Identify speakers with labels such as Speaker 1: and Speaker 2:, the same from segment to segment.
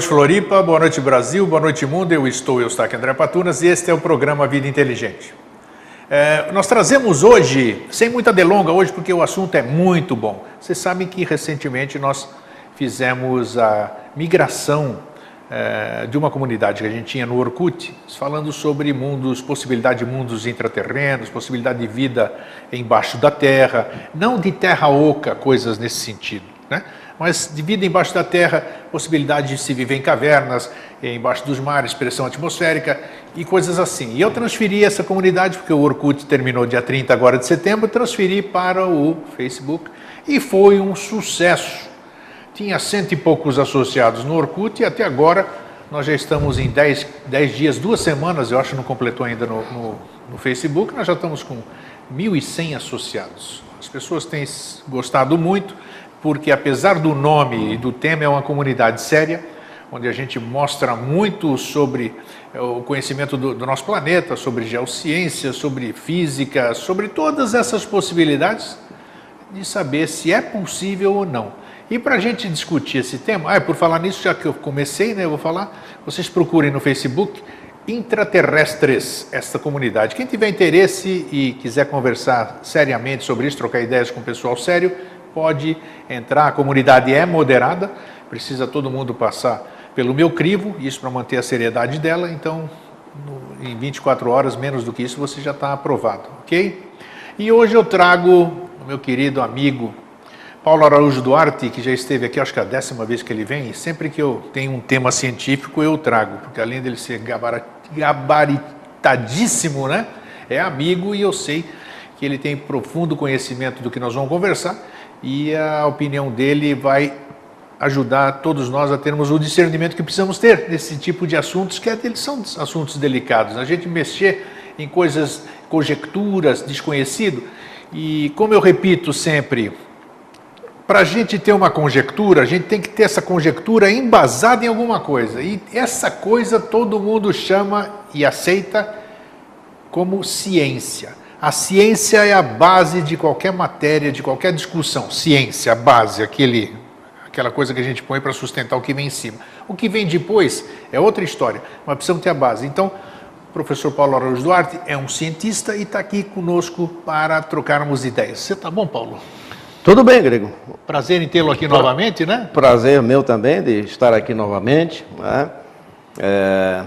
Speaker 1: noite, Floripa. Boa noite, Brasil. Boa noite, mundo. Eu estou, eu estou aqui, André Patunas, e este é o programa Vida Inteligente. É, nós trazemos hoje, sem muita delonga hoje, porque o assunto é muito bom. Vocês sabem que recentemente nós fizemos a migração é, de uma comunidade que a gente tinha no Orkut, falando sobre mundos, possibilidade de mundos intraterrenos, possibilidade de vida embaixo da terra, não de terra oca, coisas nesse sentido, né? Mas de vida embaixo da terra, possibilidade de se viver em cavernas, embaixo dos mares, pressão atmosférica e coisas assim. E eu transferi essa comunidade, porque o Orkut terminou dia 30 agora de setembro, transferi para o Facebook e foi um sucesso. Tinha cento e poucos associados no Orkut e até agora nós já estamos em 10, dias, duas semanas, eu acho que não completou ainda no, no, no Facebook, nós já estamos com 1.100 associados. As pessoas têm gostado muito porque apesar do nome e do tema é uma comunidade séria, onde a gente mostra muito sobre eh, o conhecimento do, do nosso planeta, sobre geociência, sobre física, sobre todas essas possibilidades de saber se é possível ou não. E para a gente discutir esse tema, ah, por falar nisso, já que eu comecei, né, eu vou falar, vocês procurem no Facebook Intraterrestres, esta comunidade. Quem tiver interesse e quiser conversar seriamente sobre isso, trocar ideias com o pessoal sério, pode entrar. A comunidade é moderada, precisa todo mundo passar pelo meu crivo, isso para manter a seriedade dela, então no, em 24 horas, menos do que isso, você já está aprovado, ok? E hoje eu trago o meu querido amigo Paulo Araújo Duarte, que já esteve aqui, acho que é a décima vez que ele vem, e sempre que eu tenho um tema científico eu trago, porque além dele ser gabaritadíssimo, né, é amigo e eu sei que ele tem profundo conhecimento do que nós vamos conversar e a opinião dele vai ajudar todos nós a termos o discernimento que precisamos ter nesse tipo de assuntos, que eles são assuntos delicados. A gente mexer em coisas, conjecturas, desconhecido. E como eu repito sempre, para a gente ter uma conjectura, a gente tem que ter essa conjectura embasada em alguma coisa. E essa coisa todo mundo chama e aceita como ciência. A ciência é a base de qualquer matéria, de qualquer discussão. Ciência, a base, aquele, aquela coisa que a gente põe para sustentar o que vem em cima. O que vem depois é outra história, mas precisamos ter a base. Então, o professor Paulo Araújo Duarte é um cientista e está aqui conosco para trocarmos ideias. Você está bom, Paulo?
Speaker 2: Tudo bem, Grego.
Speaker 1: Prazer em tê-lo aqui pra... novamente, né?
Speaker 2: Prazer meu também de estar aqui novamente. Né? É...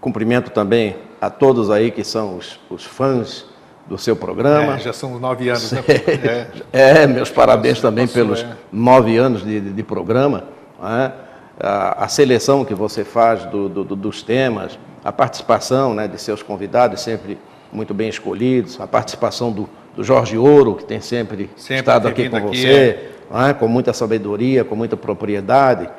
Speaker 2: Cumprimento também a todos aí que são os, os fãs do seu programa. É,
Speaker 1: já são nove anos, né?
Speaker 2: É, é meus parabéns também passou, pelos é. nove anos de, de, de programa. É? A, a, seleção que você faz do, do, dos temas, a participação né, de seus convidados, sempre muito bem escolhidos, a participação do, do Jorge Ouro, que tem sempre, sempre estado aqui com aqui, você, é. com muita sabedoria, com muita propriedade.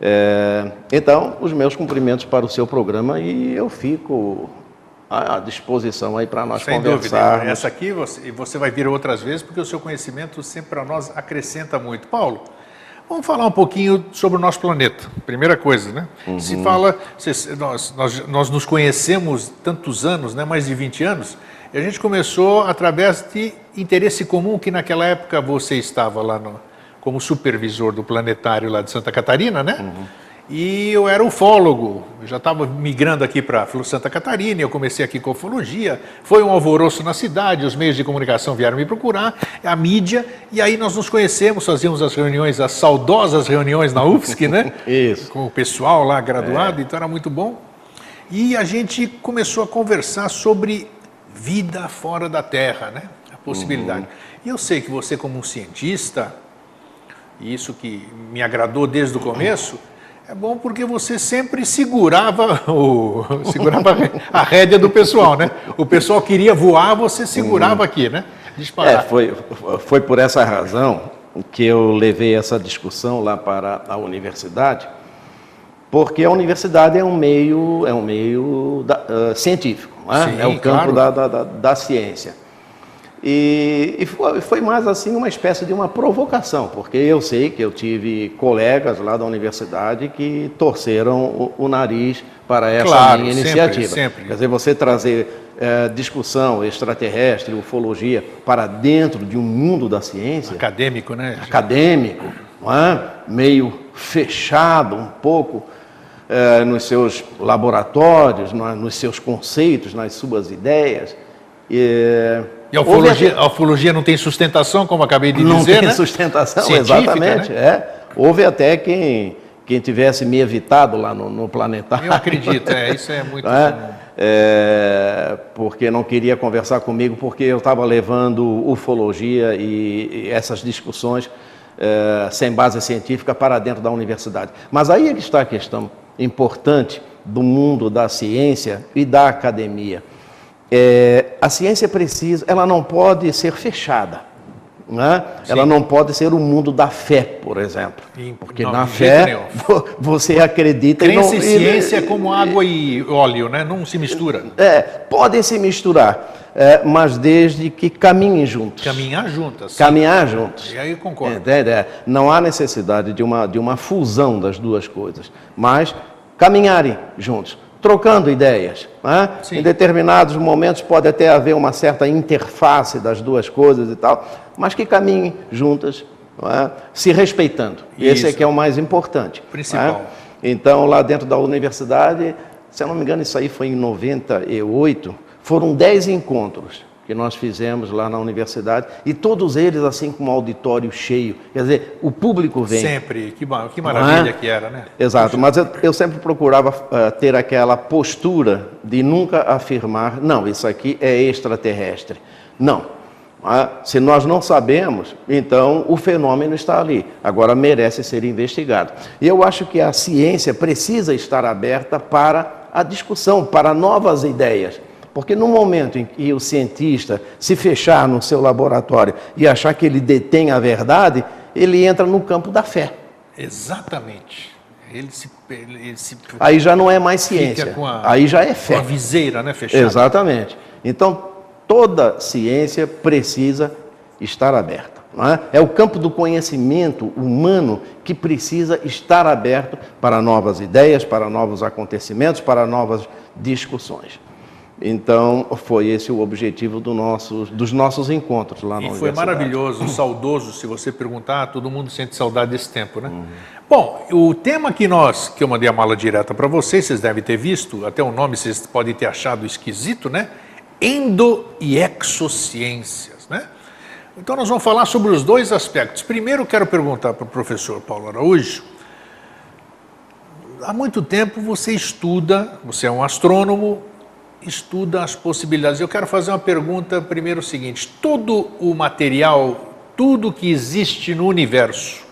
Speaker 2: É, então, os meus cumprimentos para o seu programa e eu fico à disposição aí para nós
Speaker 1: Sem
Speaker 2: conversarmos.
Speaker 1: Dúvida. Essa aqui você, você vai vir outras vezes, porque o seu conhecimento sempre para nós acrescenta muito. Paulo, vamos falar um pouquinho sobre o nosso planeta. Primeira coisa, né? Uhum. Se fala, se, nós, nós, nós nos conhecemos tantos anos, né, mais de 20 anos, e a gente começou através de interesse comum, que naquela época você estava lá no, como supervisor do planetário lá de Santa Catarina, né? Uhum e eu era ufólogo, eu já estava migrando aqui para Santa Catarina, eu comecei aqui com ufologia, foi um alvoroço na cidade, os meios de comunicação vieram me procurar, a mídia, e aí nós nos conhecemos, fazíamos as reuniões, as saudosas reuniões na UFSC, né?
Speaker 2: Isso.
Speaker 1: Com o pessoal lá graduado, é. então era muito bom. E a gente começou a conversar sobre vida fora da Terra, né? A possibilidade. Uhum. E eu sei que você, como um cientista, e isso que me agradou desde o começo, é bom porque você sempre segurava, o, segurava a rédea do pessoal, né? O pessoal queria voar, você segurava aqui, né?
Speaker 2: Disparar. É, foi, foi por essa razão que eu levei essa discussão lá para a universidade, porque a universidade é um meio, é um meio da, uh, científico, é? Sim, é o campo claro. da, da, da ciência. E, e foi, foi, mais assim uma espécie de uma provocação, porque eu sei que eu tive colegas lá da universidade que torceram o, o nariz para essa claro, minha iniciativa. Sempre, sempre. Quer dizer, você trazer é, discussão extraterrestre, ufologia para dentro de um mundo da ciência.
Speaker 1: Acadêmico, né?
Speaker 2: Acadêmico, é? meio fechado um pouco eh, nos seus laboratórios, nos seus conceitos, nas suas ideias.
Speaker 1: E, e a, ufologia, a ufologia não tem sustentação, como acabei de
Speaker 2: não
Speaker 1: dizer,
Speaker 2: Não tem
Speaker 1: né?
Speaker 2: sustentação, Científica, exatamente. Né? É. Houve até quem, quem tivesse me evitado lá no, no planetário.
Speaker 1: Eu acredito, é, isso é muito é?
Speaker 2: É, porque não queria conversar comigo, porque eu estava levando ufologia e, e essas discussões é, sem base científica para dentro da universidade. Mas aí é que está a questão importante do mundo da ciência e da academia. É, a ciência precisa, ela não pode ser fechada. Né? Ela não pode ser o mundo da fé, por exemplo. Porque não, na fé você acredita
Speaker 1: Crença e, não, e ciência é como água e óleo, né? não se mistura.
Speaker 2: É, podem se misturar, é, mas desde que caminhem juntos.
Speaker 1: Caminhar juntos.
Speaker 2: Caminhar juntos.
Speaker 1: E aí concordo.
Speaker 2: É, não há necessidade de uma, de uma fusão das duas coisas, mas caminharem juntos trocando ideias. Né? Em determinados momentos pode até haver uma certa interface das duas coisas e tal, mas que caminhem juntas, é? se respeitando. Isso. Esse é que é o mais importante.
Speaker 1: Principal.
Speaker 2: É? Então, lá dentro da universidade, se eu não me engano, isso aí foi em 98, foram 10 encontros que nós fizemos lá na universidade, e todos eles assim com um auditório cheio. Quer dizer, o público vem.
Speaker 1: Sempre, que, que maravilha é? que era, né?
Speaker 2: Exato, mas eu, eu sempre procurava uh, ter aquela postura de nunca afirmar, não, isso aqui é extraterrestre. Não. Uh, se nós não sabemos, então o fenômeno está ali. Agora merece ser investigado. E eu acho que a ciência precisa estar aberta para a discussão, para novas ideias. Porque no momento em que o cientista se fechar no seu laboratório e achar que ele detém a verdade, ele entra no campo da fé.
Speaker 1: Exatamente. Ele se, ele se
Speaker 2: Aí já não é mais ciência. A, Aí já é fé.
Speaker 1: Com a viseira, né, fechada.
Speaker 2: Exatamente. Então, toda ciência precisa estar aberta. É? é? o campo do conhecimento humano que precisa estar aberto para novas ideias, para novos acontecimentos, para novas discussões. Então, foi esse o objetivo do nosso, dos nossos encontros lá na
Speaker 1: e foi maravilhoso, saudoso, se você perguntar, todo mundo sente saudade desse tempo, né? Uhum. Bom, o tema que nós, que eu mandei a mala direta para vocês, vocês devem ter visto, até o nome vocês podem ter achado esquisito, né? Endo e exociências, né? Então nós vamos falar sobre os dois aspectos. Primeiro quero perguntar para o professor Paulo Araújo, há muito tempo você estuda, você é um astrônomo, estuda as possibilidades. Eu quero fazer uma pergunta primeiro o seguinte: todo o material, tudo que existe no universo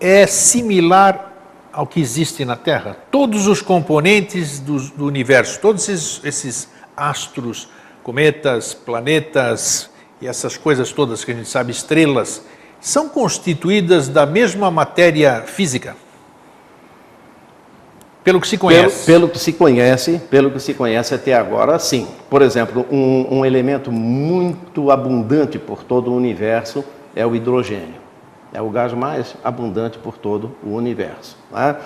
Speaker 1: é similar ao que existe na Terra? Todos os componentes do, do universo, todos esses, esses astros, cometas, planetas e essas coisas todas que a gente sabe, estrelas, são constituídas da mesma matéria física? Pelo que se conhece.
Speaker 2: Pelo, pelo, que se conhece, pelo que se conhece até agora, sim. Por exemplo, um, um elemento muito abundante por todo o universo é o hidrogênio. É o gás mais abundante por todo o universo. Né?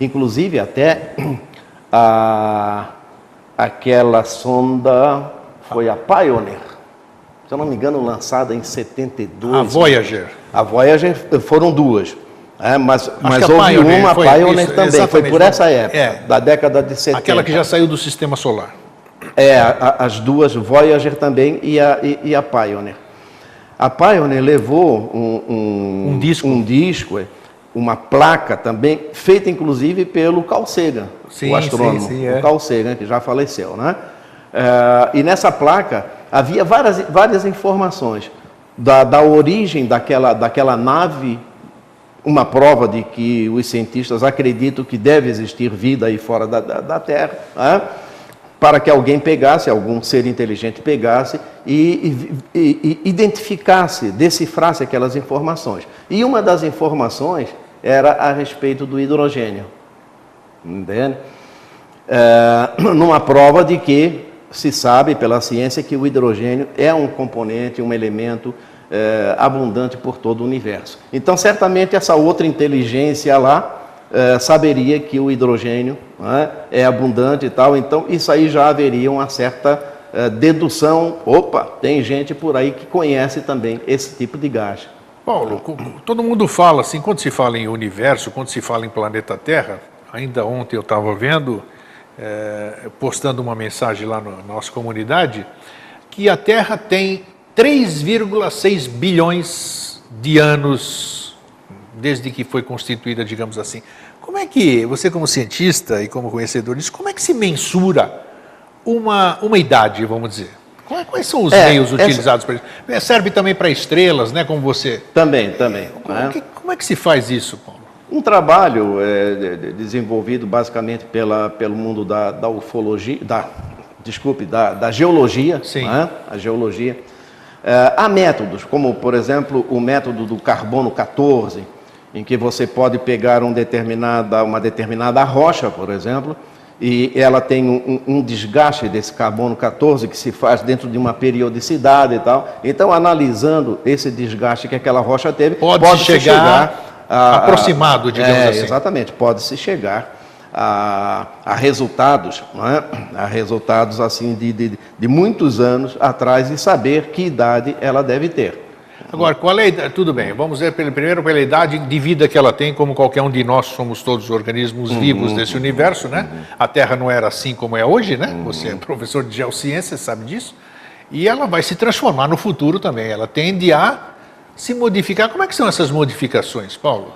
Speaker 2: Inclusive até a, aquela sonda foi a Pioneer, se eu não me engano, lançada em 72.
Speaker 1: A Voyager.
Speaker 2: A Voyager foram duas. É, mas mas houve Pioneer, uma foi, Pioneer isso, também, foi por essa época, é, da década de 70.
Speaker 1: Aquela que já saiu do sistema solar.
Speaker 2: É, a, as duas, Voyager também e a, e, e, a Pioneer. A Pioneer levou um, um,
Speaker 1: um disco,
Speaker 2: um disco é, uma placa também, feita inclusive pelo Carl Sagan, sim, o astrônomo, sim, sim, é. o Carl Sagan, que já faleceu. Né? É, e nessa placa havia várias, várias informações da, da origem daquela, daquela nave uma prova de que os cientistas acreditam que deve existir vida aí fora da, da, da Terra, né? para que alguém pegasse, algum ser inteligente pegasse e, e, e, identificasse, decifrasse aquelas informações. E uma das informações era a respeito do hidrogênio. Entende? É, numa prova de que se sabe pela ciência que o hidrogênio é um componente, um elemento é, abundante por todo o universo. Então, certamente, essa outra inteligência lá é, saberia que o hidrogênio né, é abundante e tal, então isso aí já haveria uma certa é, dedução. Opa, tem gente por aí que conhece também esse tipo de gás.
Speaker 1: Paulo, todo mundo fala assim, quando se fala em universo, quando se fala em planeta Terra, ainda ontem eu estava vendo, postando uma mensagem lá na nossa comunidade, que a Terra tem 3,6 bilhões de anos desde que foi constituída, digamos assim. Como é que, você como cientista e como conhecedor disso, como é que se mensura uma, uma idade, vamos dizer? Quais são os é, meios utilizados para isso? Serve também para estrelas, né? Como você.
Speaker 2: Também, também.
Speaker 1: Como, né? que, como é que se faz isso, Paulo?
Speaker 2: Um trabalho é, desenvolvido basicamente pela, pelo mundo da, da ufologia, da, desculpe, da, da geologia.
Speaker 1: Sim.
Speaker 2: Né? A geologia. É, há métodos, como por exemplo o método do carbono 14, em que você pode pegar um determinada, uma determinada rocha, por exemplo, e ela tem um, um, desgaste desse carbono 14 que se faz dentro de uma periodicidade e tal. Então, analisando esse desgaste que aquela rocha teve,
Speaker 1: pode, pode chegar, chegar a, aproximado, digamos
Speaker 2: é,
Speaker 1: assim.
Speaker 2: Exatamente, pode se chegar a, a resultados, é? a resultados assim de, de, de muitos anos atrás e saber que idade ela deve ter.
Speaker 1: Agora, qual é a idade? Tudo bem, vamos ver primeiro pela idade de vida que ela tem, como qualquer um de nós somos todos organismos uhum, vivos desse universo, né? Uhum. A Terra não era assim como é hoje, né? Uhum. Você é professor de geociência, sabe disso. E ela vai se transformar no futuro também. Ela tende a se modificar. Como é que são essas modificações, Paulo?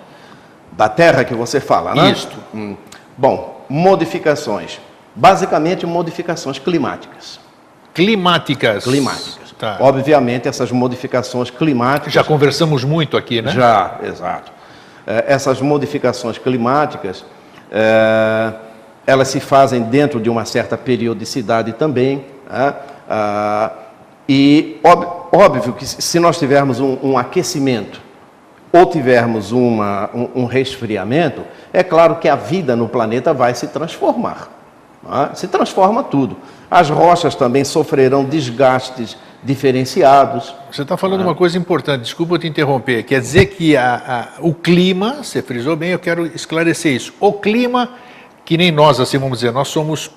Speaker 2: Da Terra que você fala, né?
Speaker 1: Isto. Hum.
Speaker 2: Bom, modificações. Basicamente, modificações climáticas.
Speaker 1: Climáticas.
Speaker 2: Climáticas. Tá. Obviamente, essas modificações climáticas.
Speaker 1: Já conversamos muito aqui, né?
Speaker 2: Já, exato. É, essas modificações climáticas, é, elas se fazem dentro de uma certa periodicidade também. Né? Ah, e óbvio que se nós tivermos um, um aquecimento ou tivermos uma, um, um, resfriamento, é claro que a vida no planeta vai se transformar. Né? Se transforma tudo. As rochas também sofrerão desgastes diferenciados.
Speaker 1: Você está falando ah. uma coisa importante, desculpa eu te interromper. Quer dizer que a, a, o clima, você frisou bem, eu quero esclarecer isso. O clima, que nem nós, assim vamos dizer, nós somos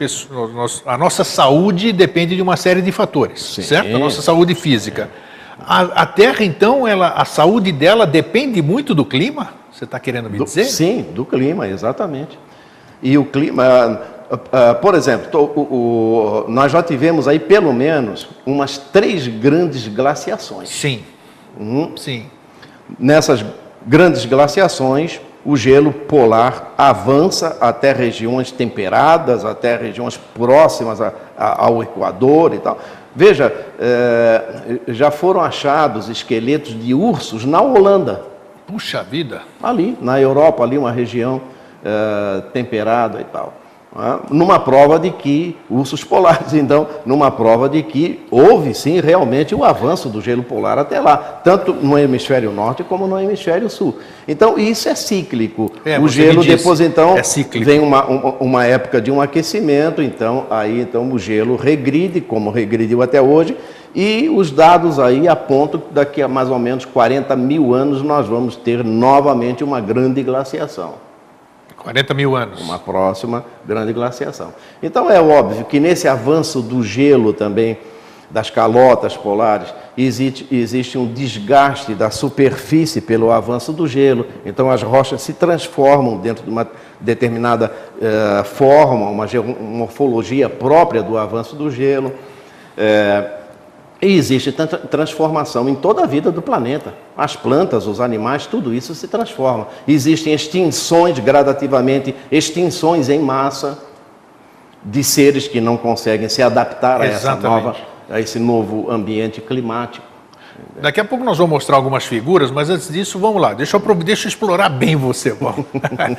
Speaker 1: nós, a nossa saúde depende de uma série de fatores, Sim. certo? A nossa saúde física. A, a, Terra, então, ela, a saúde dela depende muito do clima? Você está querendo me
Speaker 2: do,
Speaker 1: dizer?
Speaker 2: Sim, do clima, exatamente. E o clima, Uh, por exemplo, o, o, nós já tivemos aí pelo menos umas três grandes glaciações.
Speaker 1: Sim.
Speaker 2: Uhum.
Speaker 1: Sim.
Speaker 2: Nessas grandes glaciações, o gelo polar avança até regiões temperadas, até regiões próximas a, a, ao Equador e tal. Veja, é, já foram achados esqueletos de ursos na Holanda.
Speaker 1: Puxa vida!
Speaker 2: Ali, na Europa, ali uma região é, temperada e tal. Numa prova de que, ursos polares, então, numa prova de que houve sim realmente o avanço do gelo polar até lá, tanto no hemisfério norte como no hemisfério sul. Então, isso é cíclico. É, o gelo depois, então,
Speaker 1: é
Speaker 2: vem uma, uma época de um aquecimento, então, aí então o gelo regride, como regrediu até hoje, e os dados aí apontam que daqui a mais ou menos 40 mil anos nós vamos ter novamente uma grande glaciação.
Speaker 1: 40 mil anos.
Speaker 2: Uma próxima grande glaciação. Então é óbvio que nesse avanço do gelo também, das calotas polares, existe, existe um desgaste da superfície pelo avanço do gelo. Então as rochas se transformam dentro de uma determinada uh, forma, uma morfologia própria do avanço do gelo. Uh, e existe transformação em toda a vida do planeta. As plantas, os animais, tudo isso se transforma. Existem extinções gradativamente, extinções em massa de seres que não conseguem se adaptar a, essa nova, a esse novo ambiente climático.
Speaker 1: Daqui a pouco nós vamos mostrar algumas figuras, mas antes disso, vamos lá. Deixa eu, deixa eu explorar bem você, Paulo.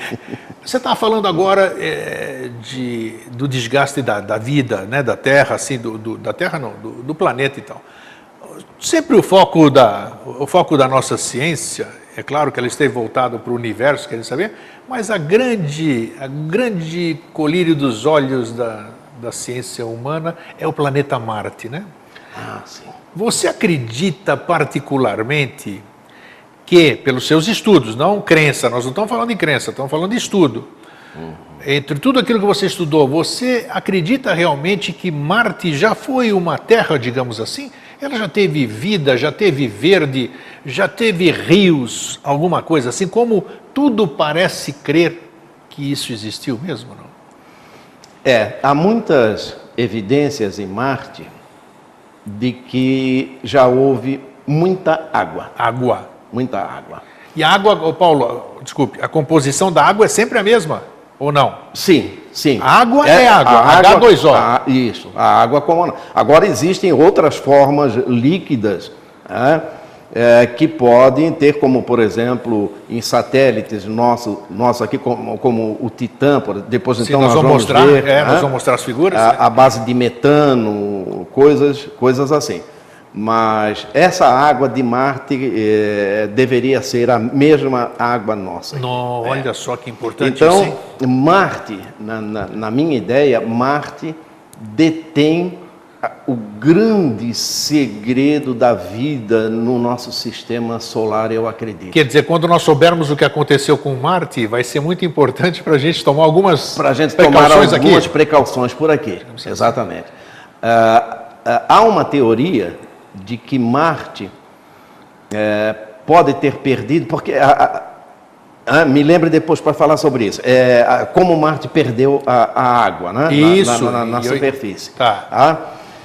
Speaker 1: você estava falando agora é, de, do desgaste da, da, vida, né, da Terra, assim, do, do, da Terra não, do, do, planeta e tal. Sempre o foco, da, o foco da nossa ciência, é claro que ela esteve voltada para o universo, querem saber, mas a grande, a grande colírio dos olhos da, da ciência humana é o planeta Marte, né?
Speaker 2: Ah, sim.
Speaker 1: Você acredita particularmente que, pelos seus estudos, não crença, nós não estamos falando de crença, estamos falando de estudo. Uhum. Entre tudo aquilo que você estudou, você acredita realmente que Marte já foi uma terra, digamos assim? Ela já teve vida, já teve verde, Já teve rios, alguma coisa assim? Como tudo parece crer que isso existiu mesmo, não?
Speaker 2: É, há muitas evidências em Marte de que já houve muita água.
Speaker 1: Água.
Speaker 2: Muita água.
Speaker 1: E a água, Paulo, desculpe, a composição da água é sempre a mesma? Ou não?
Speaker 2: Sim, sim.
Speaker 1: A água é, água,
Speaker 2: a água
Speaker 1: H2O.
Speaker 2: a- isso, a água como. Agora existem outras formas líquidas né, é, que podem ter, como por exemplo, em satélites nosso, nosso aqui, como, como o Titã, por- depois
Speaker 1: Sim,
Speaker 2: então
Speaker 1: nós vamos mostrar,
Speaker 2: ver,
Speaker 1: é,
Speaker 2: né,
Speaker 1: nós vamos mostrar as figuras. né?
Speaker 2: a, a base de metano, coisas, coisas assim. Mas essa água de Marte eh, deveria ser a mesma água nossa.
Speaker 1: Não, olha só que importante
Speaker 2: Então,
Speaker 1: isso?
Speaker 2: Marte, na, na- na minha ideia, Marte detém a- o grande segredo da vida no nosso sistema solar, eu acredito.
Speaker 1: Quer dizer, quando nós soubermos o que aconteceu com Marte, vai ser muito importante para a gente tomar algumas
Speaker 2: Para a gente tomar algumas
Speaker 1: aqui.
Speaker 2: precauções por aqui. Exatamente. Ah, ah, há uma teoria de que Marte eh, pode ter perdido, porque ah, ah, me lembre depois para falar sobre isso. É, como Marte perdeu a, a água, né? Na-
Speaker 1: Isso,
Speaker 2: na, na- na
Speaker 1: eu-
Speaker 2: superfície.
Speaker 1: Tá.
Speaker 2: Ah?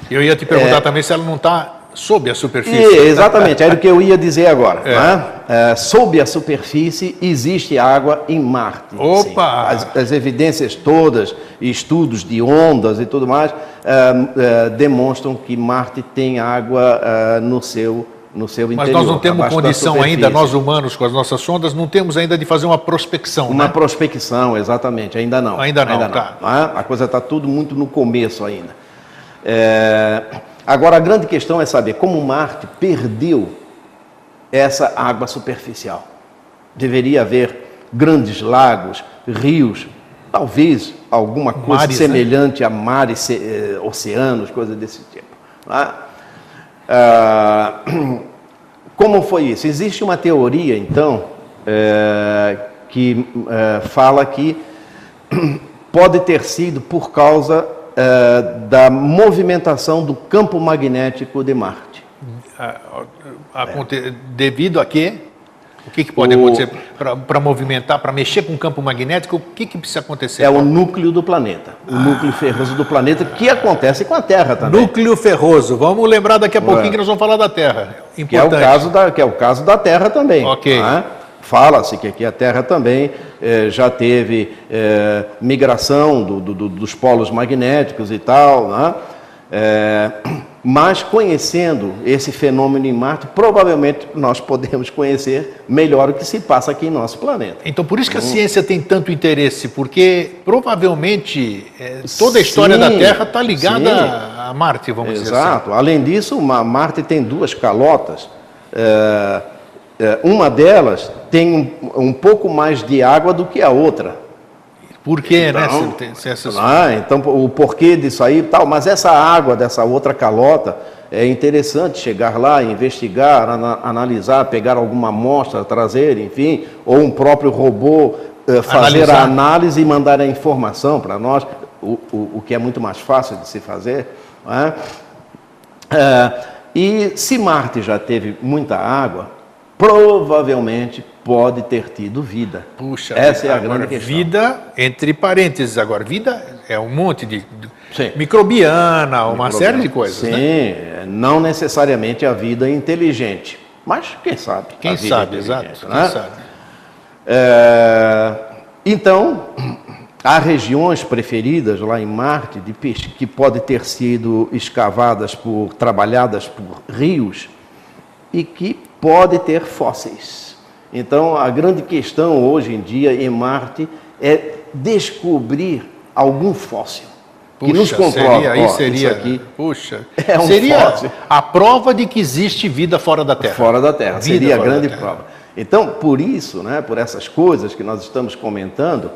Speaker 1: Eu ia te perguntar também se ela não está sob a superfície.
Speaker 2: E, exatamente, era o que eu ia dizer agora.
Speaker 1: É.
Speaker 2: né? Eh, sob a superfície existe água em Marte.
Speaker 1: Opa!
Speaker 2: As, as evidências todas, estudos de ondas e tudo mais, eh, eh, demonstram que Marte tem água eh, no seu no seu
Speaker 1: Mas
Speaker 2: interior.
Speaker 1: nós não temos condição ainda, nós humanos, com as nossas sondas, não temos ainda de fazer uma prospecção.
Speaker 2: Uma
Speaker 1: né?
Speaker 2: prospecção, exatamente, ainda não.
Speaker 1: Ainda não, tá.
Speaker 2: Ah, A coisa está tudo muito no começo ainda. É, Agora, a grande questão é saber como Marte perdeu essa água superficial. Deveria haver grandes lagos, rios, talvez alguma coisa
Speaker 1: Mares, né?
Speaker 2: semelhante a mares, eh, oceanos, coisa desse tipo. Ah, ah, como foi isso? Existe uma teoria, então, eh, que eh, fala que pode ter sido por causa eh, da movimentação do campo magnético de Marte.
Speaker 1: A- a- aconte- Devido a quê? O que, que pode
Speaker 2: O-
Speaker 1: acontecer para movimentar, para mexer com o campo magnético? O que, que precisa acontecer?
Speaker 2: É o núcleo do planeta, o núcleo ferroso do planeta, que acontece com a Terra também.
Speaker 1: Núcleo ferroso. Vamos lembrar daqui a pouquinho
Speaker 2: Ué.
Speaker 1: que nós vamos falar da Terra.
Speaker 2: Que é, o
Speaker 1: Importante.
Speaker 2: caso da, que é o caso da Terra também.
Speaker 1: Ok.
Speaker 2: né? Fala-se que aqui a Terra também eh, já teve eh, migração do- do- do- dos polos magnéticos e tal. Né? Eh, mas conhecendo esse fenômeno em Marte, provavelmente nós podemos conhecer melhor o que se passa aqui em nosso planeta.
Speaker 1: Então, por isso que a ciência tem tanto interesse, porque provavelmente eh, toda a história
Speaker 2: Sim,
Speaker 1: da Terra está ligada
Speaker 2: sim.
Speaker 1: a Marte, vamos dizer assim.
Speaker 2: Exato. Além disso, Ma- Marte tem duas calotas. É, uma delas tem um, um pouco mais de água do que a outra.
Speaker 1: Por quê, né?
Speaker 2: Então,
Speaker 1: se tem- se essas-
Speaker 2: Ah, então, o porquê disso aí e tal, mas essa água dessa outra calota é interessante chegar lá, investigar, ana- analisar, pegar alguma amostra, trazer, enfim, ou um próprio robô eh, fazer
Speaker 1: Analisar.
Speaker 2: a análise e mandar a informação para nós, o, o, o que é muito mais fácil de se fazer. é? É, e se Marte já teve muita água, provavelmente pode ter tido vida.
Speaker 1: Puxa,
Speaker 2: Essa é a grande questão.
Speaker 1: vida, entre parênteses agora, vida é um monte de,
Speaker 2: Sim.
Speaker 1: microbiana, uma série de coisas,
Speaker 2: Sim,
Speaker 1: né?
Speaker 2: não necessariamente a vida inteligente, mas quem sabe?
Speaker 1: Quem sabe, exato,
Speaker 2: né?
Speaker 1: quem sabe.
Speaker 2: É, então, há regiões preferidas lá em Marte de peixe que podem ter sido escavadas por, trabalhadas por rios e que pode ter fósseis. Então, a grande questão hoje em dia em Marte é descobrir algum fóssil que nos
Speaker 1: Puxa,
Speaker 2: comprova.
Speaker 1: seria, aí
Speaker 2: ó,
Speaker 1: seria,
Speaker 2: aqui
Speaker 1: puxa,
Speaker 2: é um
Speaker 1: seria
Speaker 2: fóssil.
Speaker 1: a prova de que existe vida fora da Terra.
Speaker 2: fora da Terra.
Speaker 1: Vida
Speaker 2: Seria a grande prova. Então, por isso, né, por essas coisas que nós estamos comentando,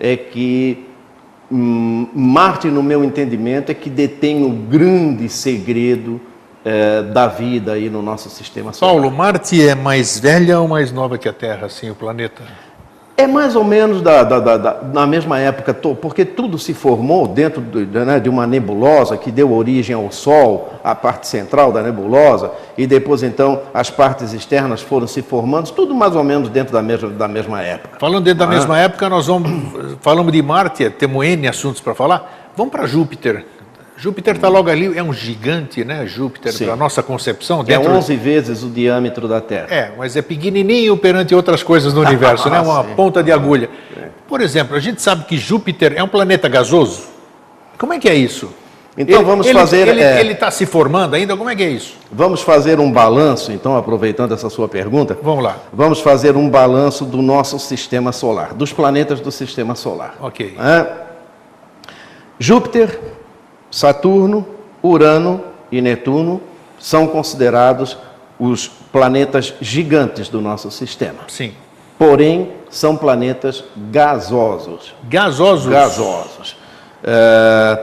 Speaker 2: é que hum, Marte, no meu entendimento, é que detém o grande segredo eh, da vida aí no nosso sistema solar.
Speaker 1: Paulo, Marte é mais velha ou mais nova que a Terra, assim, o planeta?
Speaker 2: É mais ou menos da, da, da, da, na mesma época, porque tudo se formou dentro de, né, de uma nebulosa que deu origem ao Sol, a parte central da nebulosa, e depois então as partes externas foram se formando, tudo mais ou menos dentro da mesma, da mesma época.
Speaker 1: Falando dentro da ah. mesma época, nós vamos falamos de Marte, temos N assuntos para falar. Vamos para Júpiter. Júpiter está logo ali, é um gigante, né? Júpiter, para nossa concepção.
Speaker 2: É dentro... É 11 vezes o diâmetro da Terra.
Speaker 1: É, mas é pequenininho perante outras coisas no universo, né? Uma Sim. ponta de agulha. É. Por exemplo, a gente sabe que Júpiter é um planeta gasoso. Como é que é isso?
Speaker 2: Então ele, vamos fazer.
Speaker 1: Ele é, está se formando ainda? Como é que é isso?
Speaker 2: Vamos fazer um balanço, então, aproveitando essa sua pergunta.
Speaker 1: Vamos lá.
Speaker 2: Vamos fazer um balanço do nosso sistema solar, dos planetas do sistema solar.
Speaker 1: Ok.
Speaker 2: É, Júpiter Saturno, Urano e Netuno são considerados os planetas gigantes do nosso sistema.
Speaker 1: Sim.
Speaker 2: Porém, são planetas gasosos.
Speaker 1: Gasosos?
Speaker 2: Gasosos. É,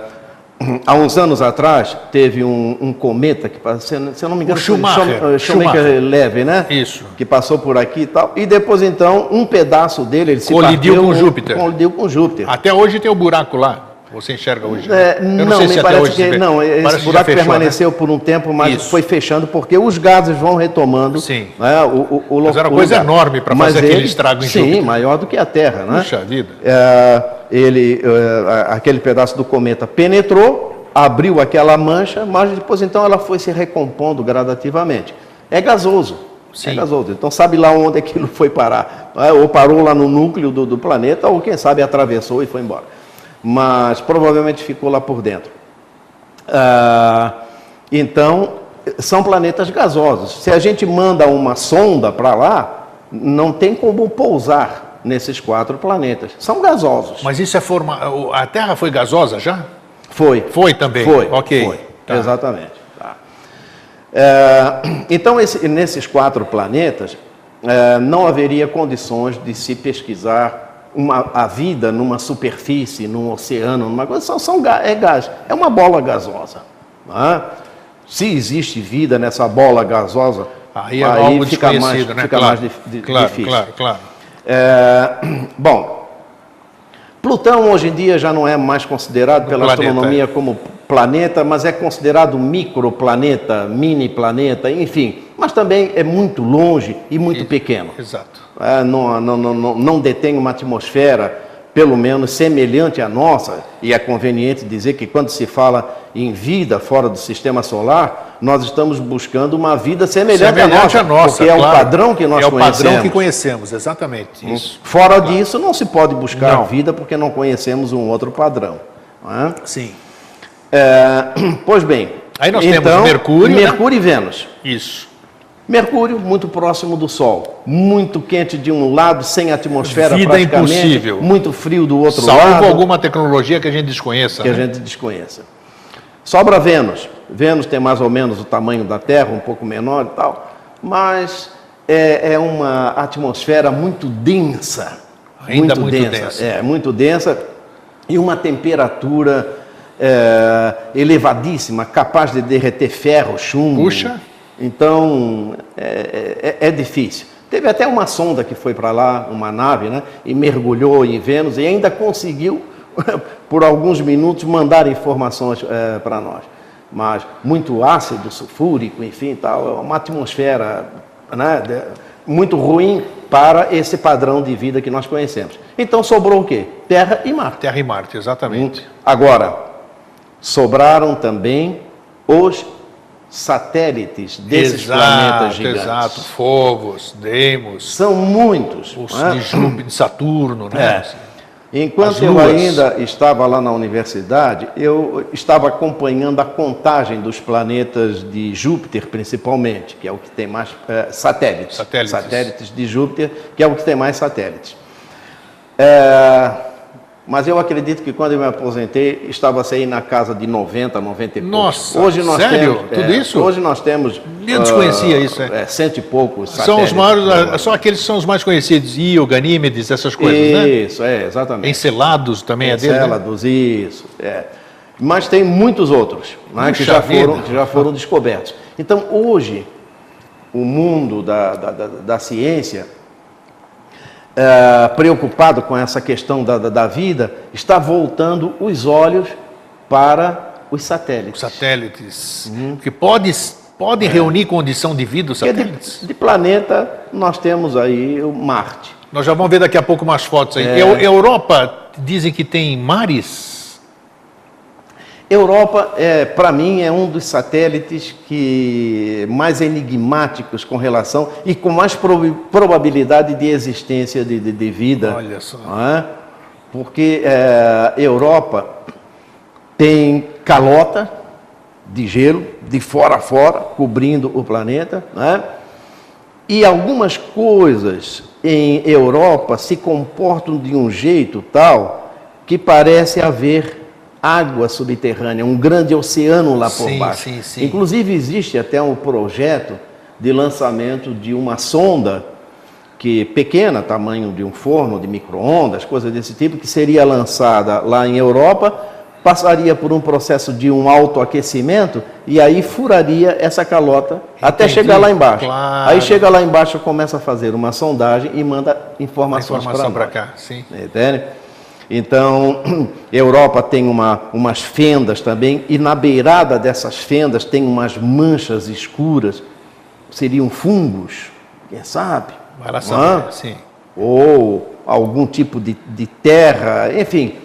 Speaker 2: há uns anos atrás, teve um, um cometa que, se eu não me engano,
Speaker 1: o Schumacher.
Speaker 2: Schumacher leve, né?
Speaker 1: Isso.
Speaker 2: Que passou por aqui e tal. E depois, então, um pedaço dele, ele se
Speaker 1: colidiu com Júpiter.
Speaker 2: Colidiu com Júpiter.
Speaker 1: Até hoje tem o um buraco lá. Você enxerga hoje?
Speaker 2: Né? É, não, não me parece que não. Esse parece buraco fechou, permaneceu né? por um tempo, mas Isso. foi fechando porque os gases vão retomando.
Speaker 1: Sim.
Speaker 2: Né, o, o, o,
Speaker 1: mas era uma coisa enorme para fazer aquele estrago em
Speaker 2: Sim,
Speaker 1: Júpiter.
Speaker 2: maior do que a Terra, né?
Speaker 1: Puxa vida.
Speaker 2: É, ele, é, aquele pedaço do cometa penetrou, abriu aquela mancha, mas depois então ela foi se recompondo gradativamente. É gasoso. Sim. É gasoso. Então sabe lá onde aquilo foi parar? É, ou parou lá no núcleo do, do planeta, ou quem sabe atravessou e foi embora mas provavelmente ficou lá por dentro. Ah, então, são planetas gasosos. Se a gente manda uma sonda para lá, não tem como pousar nesses quatro planetas. São gasosos.
Speaker 1: Mas isso é forma. A Terra foi gasosa já?
Speaker 2: Foi.
Speaker 1: Foi também?
Speaker 2: Foi.
Speaker 1: Ok.
Speaker 2: Foi. Tá. Exatamente. Tá. É, então, esse, nesses quatro planetas, é, não haveria condições de se pesquisar uma, a vida numa superfície, num oceano, numa coisa, são, são, é gás, é uma bola gasosa. É? Se existe vida nessa bola gasosa,
Speaker 1: aí, é aí
Speaker 2: fica, mais,
Speaker 1: né?
Speaker 2: fica
Speaker 1: claro,
Speaker 2: mais di,
Speaker 1: claro,
Speaker 2: difícil.
Speaker 1: Claro, claro.
Speaker 2: É, bom, Plutão hoje em dia já não é mais considerado pela planeta, astronomia é. como planeta, mas é considerado microplaneta, mini planeta, enfim. Mas também é muito longe e muito pequeno.
Speaker 1: Exato
Speaker 2: é, não, não, não, não detém uma atmosfera, pelo menos semelhante à nossa, e é conveniente dizer que quando se fala em vida fora do sistema solar, nós estamos buscando uma vida semelhante,
Speaker 1: semelhante
Speaker 2: à, nossa,
Speaker 1: nossa,
Speaker 2: porque claro. é o padrão que nós
Speaker 1: conhecemos. É o
Speaker 2: conhecemos.
Speaker 1: padrão que conhecemos, exatamente.
Speaker 2: Hum. Isso. Fora claro. disso, não se pode buscar não. vida porque não conhecemos um outro padrão. É?
Speaker 1: Sim.
Speaker 2: É, pois bem.
Speaker 1: Aí nós
Speaker 2: então,
Speaker 1: temos Mercúrio.
Speaker 2: Mercúrio né? e Vênus.
Speaker 1: Isso.
Speaker 2: Mercúrio, muito próximo do Sol. Muito quente de um lado, sem atmosfera
Speaker 1: Vida praticamente. impossível.
Speaker 2: Muito frio do outro
Speaker 1: Salvo
Speaker 2: lado.
Speaker 1: Salvo alguma tecnologia que a gente desconheça.
Speaker 2: Que
Speaker 1: né?
Speaker 2: a gente desconheça. Sobra Vênus. Vênus tem mais ou menos o tamanho da Terra, um pouco menor e tal, mas é, é uma atmosfera muito densa.
Speaker 1: Ainda muito, muito densa. densa.
Speaker 2: É, muito densa e uma temperatura é, elevadíssima, capaz de derreter ferro, chumbo.
Speaker 1: Puxa!
Speaker 2: Então, é, é, é difícil. Teve até uma sonda que foi para lá, uma nave, né, e mergulhou em Vênus e ainda conseguiu, por alguns minutos, mandar informações é, para nós. Mas muito ácido, sulfúrico, enfim, tal, é uma atmosfera né, muito ruim para esse padrão de vida que nós conhecemos. Então sobrou o quê? Terra e Marte.
Speaker 1: Terra e Marte, exatamente.
Speaker 2: Agora, sobraram também os satélites desses
Speaker 1: exato,
Speaker 2: planetas gigantes.
Speaker 1: Exato, Fogos, Deimos.
Speaker 2: São muitos.
Speaker 1: Os de Júpiter, de Saturno, né?
Speaker 2: É. Enquanto eu ainda estava lá na universidade, eu estava acompanhando a contagem dos planetas de Júpiter, principalmente, que é o que tem mais é, satélites.
Speaker 1: Satélites.
Speaker 2: Satélites de Júpiter, que é o que tem mais satélites. É, mas eu acredito que quando eu me aposentei, estava aí na casa de 90, 90 e poucos.
Speaker 1: Nossa, hoje nós sério? Temos, Tudo
Speaker 2: é,
Speaker 1: isso?
Speaker 2: Hoje nós temos...
Speaker 1: Eu desconhecia uh, isso, é.
Speaker 2: é. Cento e poucos
Speaker 1: São os maiores, são aqueles que são os mais conhecidos, Io, Ganímedes, essas coisas,
Speaker 2: isso,
Speaker 1: né?
Speaker 2: Isso, é, exatamente.
Speaker 1: Encelados também
Speaker 2: Encelados,
Speaker 1: é
Speaker 2: dele, né? Encelados, isso, é. Mas tem muitos outros né, que, já foram, que já foram descobertos. Então, hoje, o mundo da, da, da, da ciência é, preocupado com essa questão da, da, da, vida, está voltando os olhos para os satélites.
Speaker 1: Os satélites. Uhum. Que pode, podem é. reunir condição de vida os satélites?
Speaker 2: De, de, planeta, nós temos aí o Marte.
Speaker 1: Nós já vamos ver daqui a pouco mais fotos aí. É. Europa, dizem que tem mares
Speaker 2: Europa, é, para mim, é um dos satélites que mais enigmáticos com relação e com mais probabilidade de existência de, de, de vida.
Speaker 1: Olha só.
Speaker 2: É? Porque é, Europa tem calota de gelo, de fora a fora, cobrindo o planeta. É? E algumas coisas em Europa se comportam de um jeito tal que parece haver água subterrânea, um grande oceano lá por
Speaker 1: sim,
Speaker 2: baixo.
Speaker 1: Sim, sim.
Speaker 2: Inclusive existe até um projeto de lançamento de uma sonda que pequena, tamanho de um forno de micro-ondas, coisa desse tipo, que seria lançada lá em Europa, passaria por um processo de um autoaquecimento e aí furaria essa calota Entendi. até chegar lá embaixo.
Speaker 1: Claro.
Speaker 2: Aí chega lá embaixo, começa a fazer uma sondagem e manda informações
Speaker 1: informação para cá. Sim.
Speaker 2: Entende? Então, Europa tem uma, umas fendas também, e na beirada dessas fendas tem umas manchas escuras, seriam fungos, quem sabe?
Speaker 1: Vai lá saber, sim.
Speaker 2: Ou algum tipo de, de terra, enfim.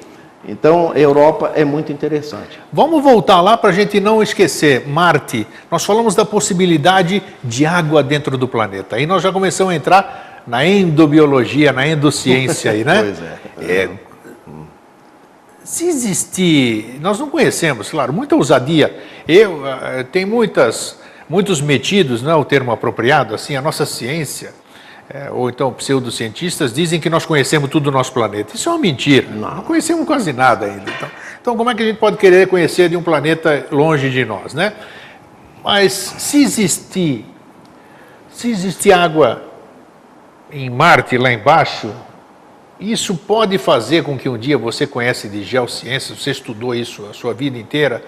Speaker 2: Então, Europa é muito interessante.
Speaker 1: Vamos voltar lá para a gente não esquecer. Marte, nós falamos da possibilidade de água dentro do planeta. Aí nós já começamos a entrar na endobiologia, na endociência aí, né?
Speaker 2: pois é. é
Speaker 1: se existir, nós não conhecemos, claro, muita ousadia. Eu uh, tem muitas, muitos metidos, não é o termo apropriado, assim, a nossa ciência, é, ou então pseudocientistas dizem que nós conhecemos tudo do nosso planeta. Isso é uma mentira. Não, não conhecemos quase nada ainda. Então, então, como é que a gente pode querer conhecer de um planeta longe de nós, né? Mas se existir, se existir água em Marte lá embaixo, isso pode fazer com que um dia você conhece de geociências, você estudou isso a sua vida inteira.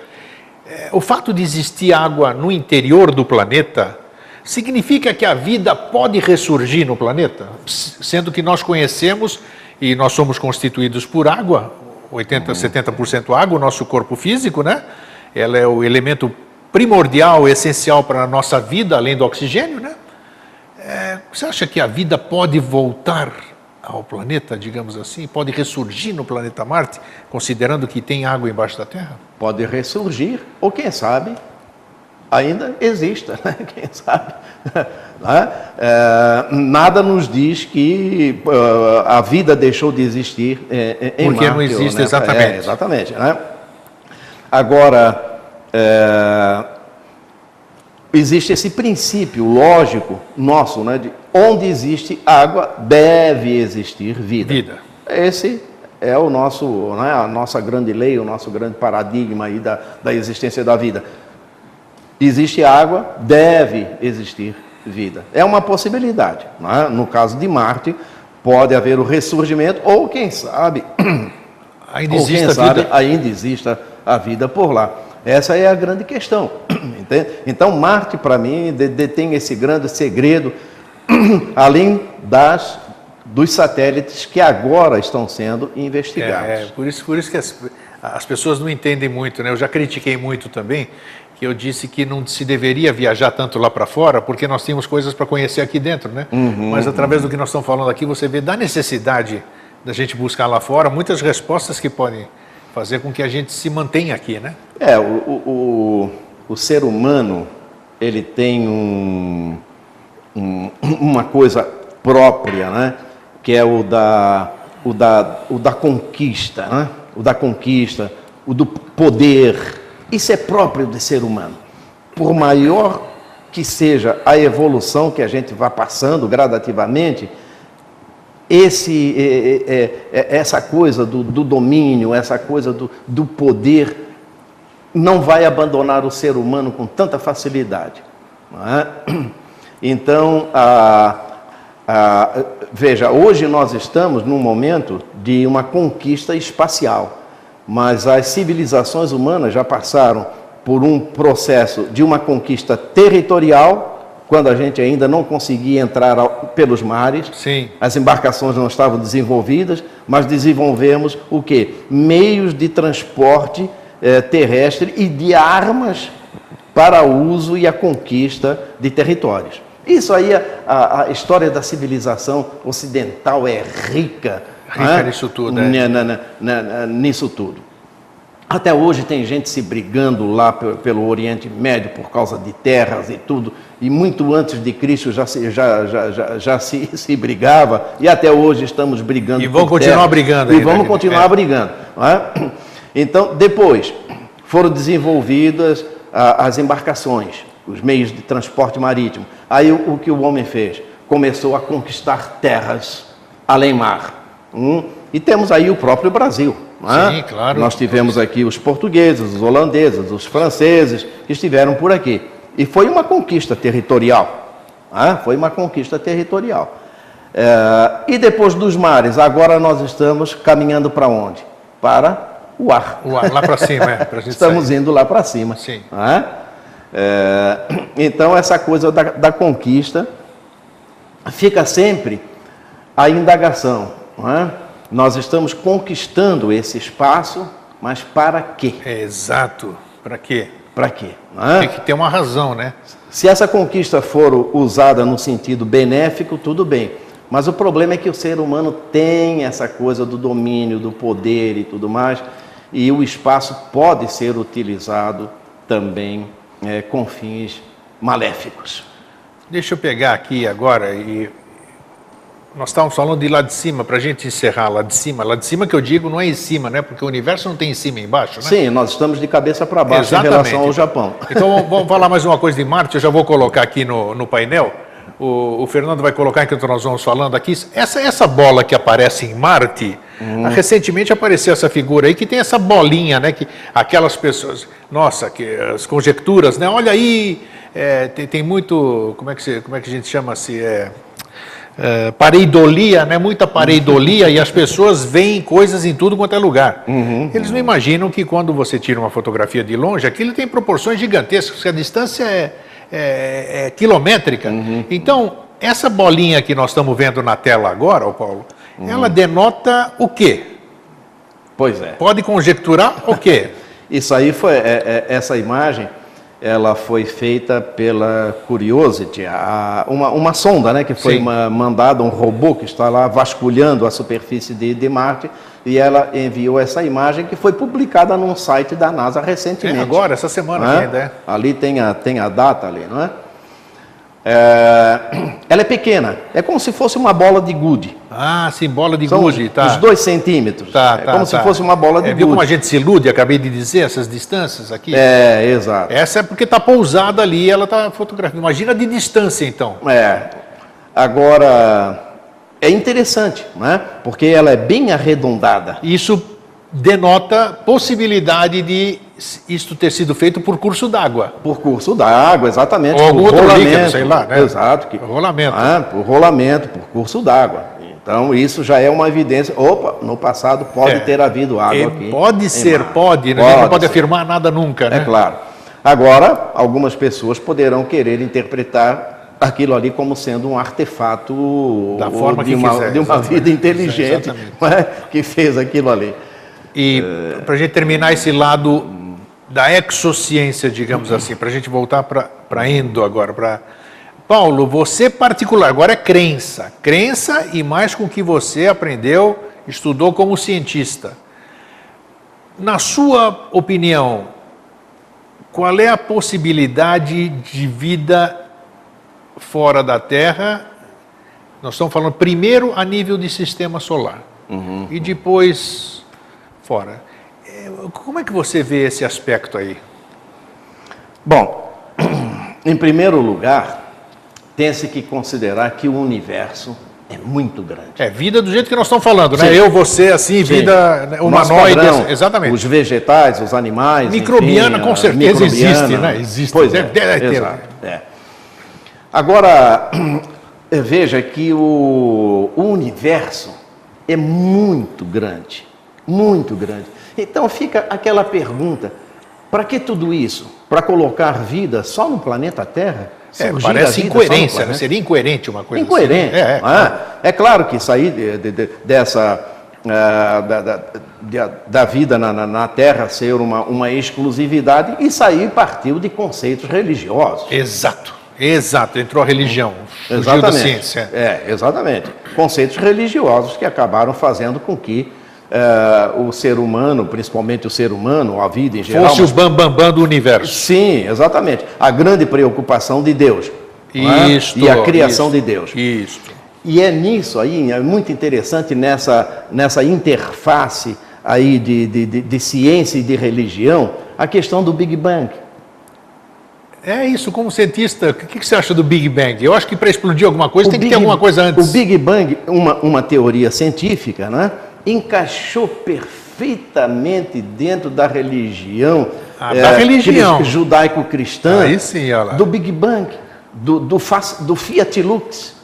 Speaker 1: É, o fato de existir água no interior do planeta significa que a vida pode ressurgir no planeta, sendo que nós conhecemos e nós somos constituídos por água, 80, 70% água, o nosso corpo físico, né? Ela é o elemento primordial, essencial para a nossa vida, além do oxigênio, né? É, você acha que a vida pode voltar ao planeta, digamos assim? Pode ressurgir no planeta Marte, considerando que tem água embaixo da Terra?
Speaker 2: Pode ressurgir, ou quem sabe, ainda exista, né? quem sabe. Né? É, nada nos diz que uh, a vida deixou de existir é, em
Speaker 1: Porque Marte. Porque não existe, exatamente. É,
Speaker 2: exatamente. Né? Agora, é, existe esse princípio lógico nosso, né, de onde existe água, deve existir vida.
Speaker 1: Vida.
Speaker 2: Esse é o nosso, né, a nossa grande lei, o nosso grande paradigma aí da, da existência da vida. Existe água, deve existir vida. É uma possibilidade. Né? No caso de Marte, pode haver o ressurgimento, ou quem sabe,
Speaker 1: ainda existe a
Speaker 2: sabe, vida. ainda exista a vida por lá. Essa é a grande questão. Entende? Então, Marte, para mim, detém esse grande segredo, além das dos satélites que agora estão sendo investigados.
Speaker 1: É, é por, isso, por isso que as, as pessoas não entendem muito. Né? Eu já critiquei muito também, que eu disse que não se deveria viajar tanto lá para fora, porque nós temos coisas para conhecer aqui dentro. Né?
Speaker 2: Uhum,
Speaker 1: Mas através uhum. do que nós estamos falando aqui, você vê da necessidade da gente buscar lá fora muitas respostas que podem fazer com que a gente se mantenha aqui, né?
Speaker 2: É, o, o, o ser humano, ele tem um, um, uma coisa própria, né? Que é o da, o da, o da conquista, né? O da conquista, o do poder. Isso é próprio do ser humano. Por maior que seja a evolução que a gente vai passando gradativamente, esse, é, é, é, essa coisa do, do, domínio, essa coisa do, do poder, não vai abandonar o ser humano com tanta facilidade. É? Então, a, a, veja, hoje nós estamos num momento de uma conquista espacial, mas as civilizações humanas já passaram por um processo de uma conquista territorial quando a gente ainda não conseguia entrar pelos mares.
Speaker 1: Sim.
Speaker 2: As embarcações não estavam desenvolvidas, mas desenvolvemos o quê? Meios de transporte eh, terrestre e de armas para o uso e a conquista de territórios. Isso aí, a, a história da civilização ocidental é rica.
Speaker 1: Rica nisso tudo,
Speaker 2: é. Nisso tudo. Até hoje tem gente se brigando lá pelo Oriente Médio por causa de terras e tudo, e muito antes de Cristo já se, já, já, já, já se, se brigava, e até hoje estamos brigando.
Speaker 1: E vamos continuar terra, brigando.
Speaker 2: E vamos continuar é. brigando. É? Então, depois, foram desenvolvidas ah, as embarcações, os meios de transporte marítimo. Aí o, o, que o homem fez? Começou a conquistar terras além mar. Hum? E temos aí o próprio Brasil.
Speaker 1: É? Sim, claro.
Speaker 2: Nós tivemos aqui os portugueses, os holandeses, os franceses que estiveram por aqui. E foi uma conquista territorial. É? Foi uma conquista territorial. É, e depois dos mares, agora nós estamos caminhando para onde? Para o ar.
Speaker 1: O ar, lá para cima, é.
Speaker 2: estamos sair. indo lá para cima.
Speaker 1: Sim.
Speaker 2: É? É? então, essa coisa da, da conquista fica sempre a indagação. É? Nós estamos conquistando esse espaço, mas para quê?
Speaker 1: É exato. Para quê?
Speaker 2: Para quê?
Speaker 1: É? Tem que ter uma razão, né?
Speaker 2: Se essa conquista for usada no sentido benéfico, tudo bem. Mas o problema é que o ser humano tem essa coisa do domínio, do poder e tudo mais, e o espaço pode ser utilizado também é, com fins maléficos.
Speaker 1: Deixa eu pegar aqui agora e nós estávamos falando de lá de cima, para a gente encerrar lá de cima. Lá de cima que eu digo não é em cima, né? Porque o universo não tem em cima e embaixo, né?
Speaker 2: Sim, nós estamos de cabeça para baixo
Speaker 1: Exatamente.
Speaker 2: em relação ao Japão.
Speaker 1: Então vamos falar mais uma coisa de Marte, eu já vou colocar aqui no, no painel. O, o, Fernando vai colocar enquanto nós vamos falando aqui. Essa, essa bola que aparece em Marte, hum. recentemente apareceu essa figura aí que tem essa bolinha, né? Que aquelas pessoas, nossa, que as conjecturas, né? Olha aí, é, tem, tem, muito, como é que, se, como é que a gente chama-se? É, é, pareidolia, né? muita pareidolia, e as pessoas veem coisas em tudo quanto é lugar. Uhum, Eles não imaginam que quando você tira uma fotografia de longe, aquilo tem proporções gigantescas, que a distância é, é, é quilométrica. Uhum. Então, essa bolinha que nós estamos vendo na tela agora, Paulo, uhum. ela denota o quê?
Speaker 2: Pois é.
Speaker 1: Pode conjecturar o quê?
Speaker 2: Isso aí foi, é, é, essa imagem ela foi feita pela Curiosity, a, uma, uma sonda né, que foi uma, mandada, um robô que está lá vasculhando a superfície de, de, Marte, e ela enviou essa imagem que foi publicada num site da NASA recentemente. É
Speaker 1: agora, essa semana
Speaker 2: é?
Speaker 1: ainda é.
Speaker 2: Ali tem a, tem a data ali, não é? É, ela é pequena, é como se fosse uma bola de gude.
Speaker 1: Ah, sim, bola de São gude, tá.
Speaker 2: Os dois centímetros.
Speaker 1: Tá,
Speaker 2: é
Speaker 1: tá,
Speaker 2: como
Speaker 1: tá.
Speaker 2: se fosse uma bola de
Speaker 1: é,
Speaker 2: gude.
Speaker 1: Viu como a gente se ilude, acabei de dizer, essas distâncias aqui?
Speaker 2: É, exato.
Speaker 1: Essa é porque está pousada ali, ela está fotografando. Imagina de distância, então.
Speaker 2: É. Agora, é interessante, né? Porque ela é bem arredondada.
Speaker 1: Isso denota possibilidade de isto ter sido feito por curso d'água.
Speaker 2: Por curso d'água, exatamente.
Speaker 1: Ou algum outro rolamento, líquido, sei lá. Né?
Speaker 2: Exato. Que,
Speaker 1: rolamento.
Speaker 2: Ah, por rolamento, por curso d'água. Então, isso já é uma evidência. Opa, no passado pode é. ter havido água
Speaker 1: é,
Speaker 2: aqui.
Speaker 1: Pode ser,
Speaker 2: mar.
Speaker 1: pode, né? pode. A gente não pode ser. afirmar nada nunca, né?
Speaker 2: É claro. Agora, algumas pessoas poderão querer interpretar aquilo ali como sendo um artefato
Speaker 1: da forma
Speaker 2: de,
Speaker 1: que
Speaker 2: uma,
Speaker 1: quiser,
Speaker 2: de uma vida inteligente é? que fez aquilo ali.
Speaker 1: E é... para a gente terminar esse lado da exociência, digamos assim, para a gente voltar para endo agora, para Paulo, você particular, agora é crença, crença e mais com o que você aprendeu, estudou como cientista. Na sua opinião, qual é a possibilidade de vida fora da Terra? Nós estamos falando primeiro a nível de sistema solar uhum. e depois fora. É, como é que você vê esse aspecto aí?
Speaker 2: Bom, em primeiro lugar, tem-se que considerar que o universo é muito grande.
Speaker 1: É vida do jeito que nós estamos falando, né? Sim. Eu, você, assim, Sim. vida né, humanoide, padrão,
Speaker 2: exatamente. Os vegetais, os animais.
Speaker 1: Microbiana,
Speaker 2: enfim,
Speaker 1: com certeza existe, né? Existe.
Speaker 2: Pois é, deve, ter. Exato, é. Agora, veja que o, o universo é muito grande muito grande. Então fica aquela pergunta: para que tudo isso? Para colocar vida só no planeta Terra?
Speaker 1: É, parece incoerência, né? seria incoerente uma coisa
Speaker 2: incoerente, assim. Incoerente. É, é. é, claro que sair de, de, dessa. Uh, da, da, da, vida na, na, na, Terra ser uma, uma exclusividade e sair partiu de conceitos religiosos.
Speaker 1: Exato, exato, entrou a religião,
Speaker 2: exatamente, da ciência. É, exatamente. Conceitos religiosos que acabaram fazendo com que uh, o ser humano, principalmente o ser humano, a vida em geral.
Speaker 1: Fosse
Speaker 2: mas...
Speaker 1: o bambambam bam, bam do universo.
Speaker 2: Sim, exatamente. A grande preocupação de Deus.
Speaker 1: Isso.
Speaker 2: É? E a criação
Speaker 1: isso,
Speaker 2: de Deus.
Speaker 1: Isso.
Speaker 2: E é nisso aí, é muito interessante nessa, nessa interface aí de, de, de, de ciência e de religião, a questão do Big Bang.
Speaker 1: É isso, como cientista, o que, que, você acha do Big Bang? Eu acho que para explodir alguma coisa o tem Big, que ter alguma coisa antes.
Speaker 2: O Big Bang, uma, uma teoria científica, né? Encaixou perfeitamente dentro da religião,
Speaker 1: ah, é, da religião.
Speaker 2: judaico-cristã do Big Bang, do, do, do Fiat Lux.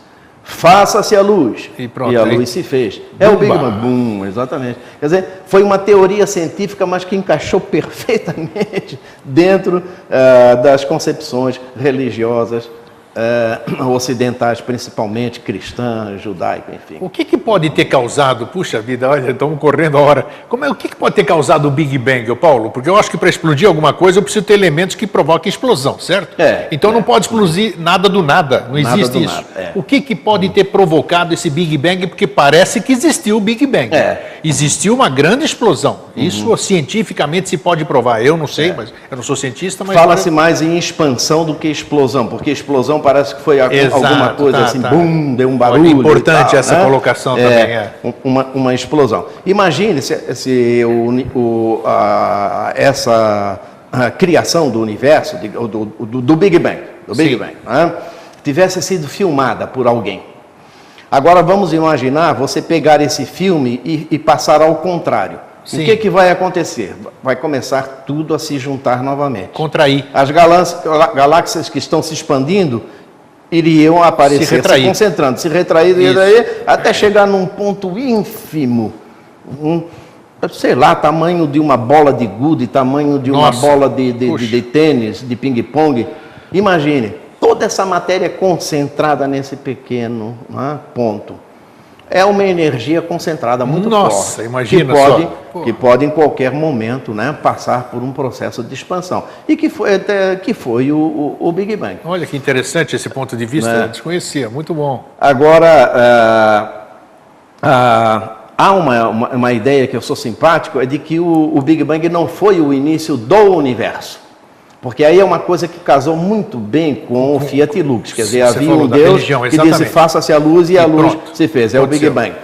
Speaker 2: Faça-se a luz.
Speaker 1: E, pronto,
Speaker 2: e a luz se fez. É o Big Bang. Boom, exatamente. Quer dizer, foi uma teoria científica, mas que encaixou perfeitamente dentro uh, das concepções religiosas uh, ocidentais, principalmente cristãs, judaicas, enfim.
Speaker 1: O que, que, pode ter causado, puxa vida, olha, estamos correndo a hora. Como é, o que, pode ter causado o Big Bang, Paulo? Porque eu acho que para explodir alguma coisa eu preciso ter elementos que provoquem explosão, certo?
Speaker 2: É,
Speaker 1: então
Speaker 2: é,
Speaker 1: não pode explodir nada do nada, não nada existe isso. Nada, é. O que, que pode ter provocado esse Big Bang? Porque parece que existiu o Big Bang.
Speaker 2: É.
Speaker 1: Existiu uma grande explosão. Uhum. Isso cientificamente se pode provar. Eu não sei, é. mas eu não sou cientista, mas.
Speaker 2: Fala-se mais em expansão do que explosão, porque explosão parece que foi Exato, alguma coisa tá, assim, tá. bum, deu um barulho.
Speaker 1: importante
Speaker 2: tal,
Speaker 1: essa
Speaker 2: né?
Speaker 1: colocação é, também, é.
Speaker 2: Uma, uma explosão. Imagine se, se o, o, a, essa a criação do universo, do, do, do, Big Bang, do Big Bang né? tivesse sido filmada por alguém. Agora vamos imaginar você pegar esse filme e, e passar ao contrário. Sim. O que, que vai acontecer? Vai começar tudo a se juntar novamente.
Speaker 1: Contrair.
Speaker 2: As galáxias que estão se expandindo iriam aparecer se, se concentrando, se retrair, retrair até chegar num ponto ínfimo. Um, sei lá, tamanho de uma bola de gude, tamanho de uma Nossa. bola de, de, de, de tênis, de ping-pong. Imagine, toda essa matéria concentrada nesse pequeno né, ponto é uma energia concentrada muito
Speaker 1: Nossa,
Speaker 2: forte.
Speaker 1: imagina
Speaker 2: que pode, só. Que pode, em qualquer momento, né, passar por um processo de expansão. E que foi, até, que foi o, o, o Big Bang.
Speaker 1: Olha que interessante esse ponto de vista, né? desconhecia, muito bom.
Speaker 2: Agora, uh, uh, há uma, uma, uma, ideia que eu sou simpático, é de que o, o Big Bang não foi o início do universo. Porque aí é uma coisa que casou muito bem com o Fiat Lux, quer dizer, havia um Deus religião, que disse faça-se a luz e, e a luz pronto. se fez, é o Big Bang.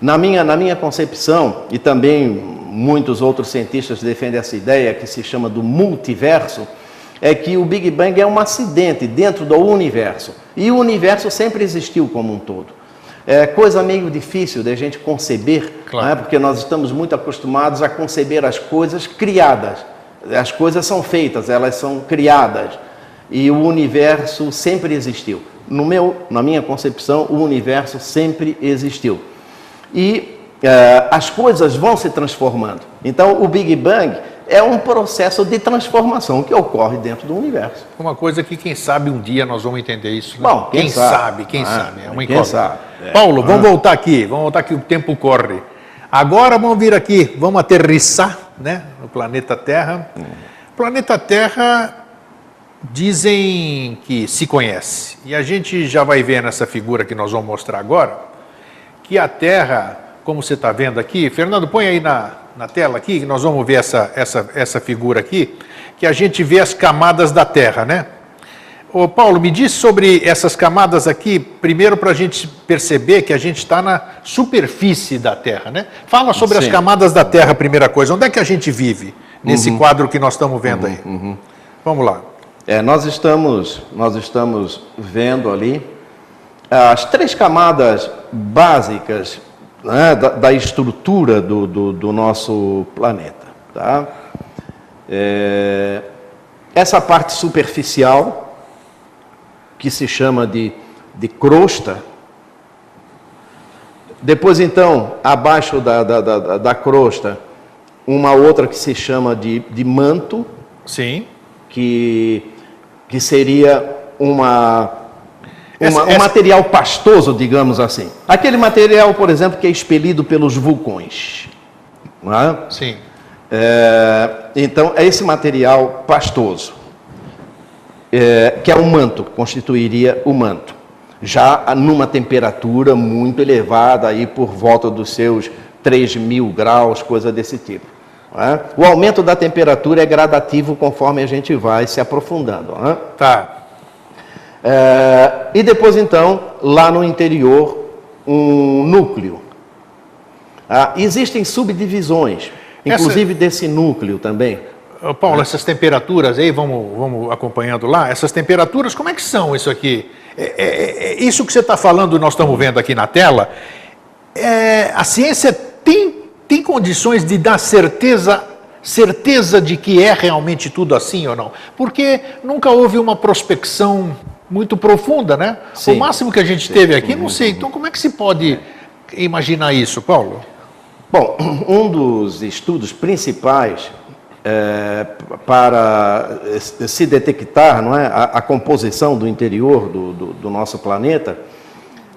Speaker 2: Na minha, na minha concepção, e também muitos outros cientistas defendem essa ideia que se chama do multiverso, é que o Big Bang é um acidente dentro do universo. E o universo sempre existiu como um todo. É coisa meio difícil de a gente conceber, claro. né? porque nós estamos muito acostumados a conceber as coisas criadas. As coisas são feitas, elas são criadas. E o universo sempre existiu. No meu, na minha concepção, o universo sempre existiu. E uh, as coisas vão se transformando. Então, o Big Bang é um processo de transformação que ocorre dentro do universo.
Speaker 1: Uma coisa que, quem sabe, um dia nós vamos entender isso.
Speaker 2: Né? Bom, quem,
Speaker 1: quem
Speaker 2: sabe,
Speaker 1: sabe, quem ah, sabe. É uma
Speaker 2: quem sabe.
Speaker 1: É. Paulo, vamos ah. voltar aqui. Vamos voltar aqui, o tempo corre. Agora vamos vir aqui, vamos aterrissar né, no planeta Terra. Hum. Planeta Terra dizem que se conhece. E a gente já vai ver nessa figura que nós vamos mostrar agora, que a Terra, como você está vendo aqui, Fernando, põe aí na, na tela aqui, que nós vamos ver essa, essa, essa figura aqui, que a gente vê as camadas da Terra, né? Ô Paulo, me diz sobre essas camadas aqui, primeiro para a gente perceber que a gente está na superfície da Terra, né? Fala sobre Sim. as camadas da Terra, primeira coisa. Onde é que a gente vive nesse uhum. quadro que nós estamos vendo
Speaker 2: uhum.
Speaker 1: aí?
Speaker 2: Uhum.
Speaker 1: Vamos lá.
Speaker 2: É, nós estamos, nós estamos vendo ali as três camadas básicas né, da, da, estrutura do, do, do, nosso planeta. Tá? É, essa parte superficial que se chama de, de crosta. Depois, então, abaixo da, da, da, da crosta, uma outra que se chama de, de manto.
Speaker 1: Sim.
Speaker 2: Que, que seria uma,
Speaker 1: Essa-
Speaker 2: uma- um
Speaker 1: essa-
Speaker 2: material pastoso, digamos assim. Aquele material, por exemplo, que é expelido pelos vulcões. é?
Speaker 1: Sim.
Speaker 2: É, então, é esse material pastoso, é, que é o manto, constituiria o manto. Já numa temperatura muito elevada, aí por volta dos seus 3 mil graus, coisa desse tipo. é? O aumento da temperatura é gradativo conforme a gente vai se aprofundando. é?
Speaker 1: Tá.
Speaker 2: É, e depois, então, lá no interior, um núcleo. Ah, existem subdivisões,
Speaker 1: Essa-
Speaker 2: inclusive desse núcleo também.
Speaker 1: Paulo, essas temperaturas aí, vamos, vamos acompanhando lá, essas temperaturas, como é que são isso aqui? É, é- é- isso que você está falando, nós estamos vendo aqui na tela, é, a ciência tem, tem condições de dar certeza, certeza de que é realmente tudo assim ou não? Porque nunca houve uma prospecção muito profunda, né?
Speaker 2: Sim.
Speaker 1: O máximo que a gente teve aqui, não sei. Então, como é que se pode imaginar isso, Paulo?
Speaker 2: Bom, um dos estudos principais é, para se detectar não é, a, a composição do interior do, do- do nosso planeta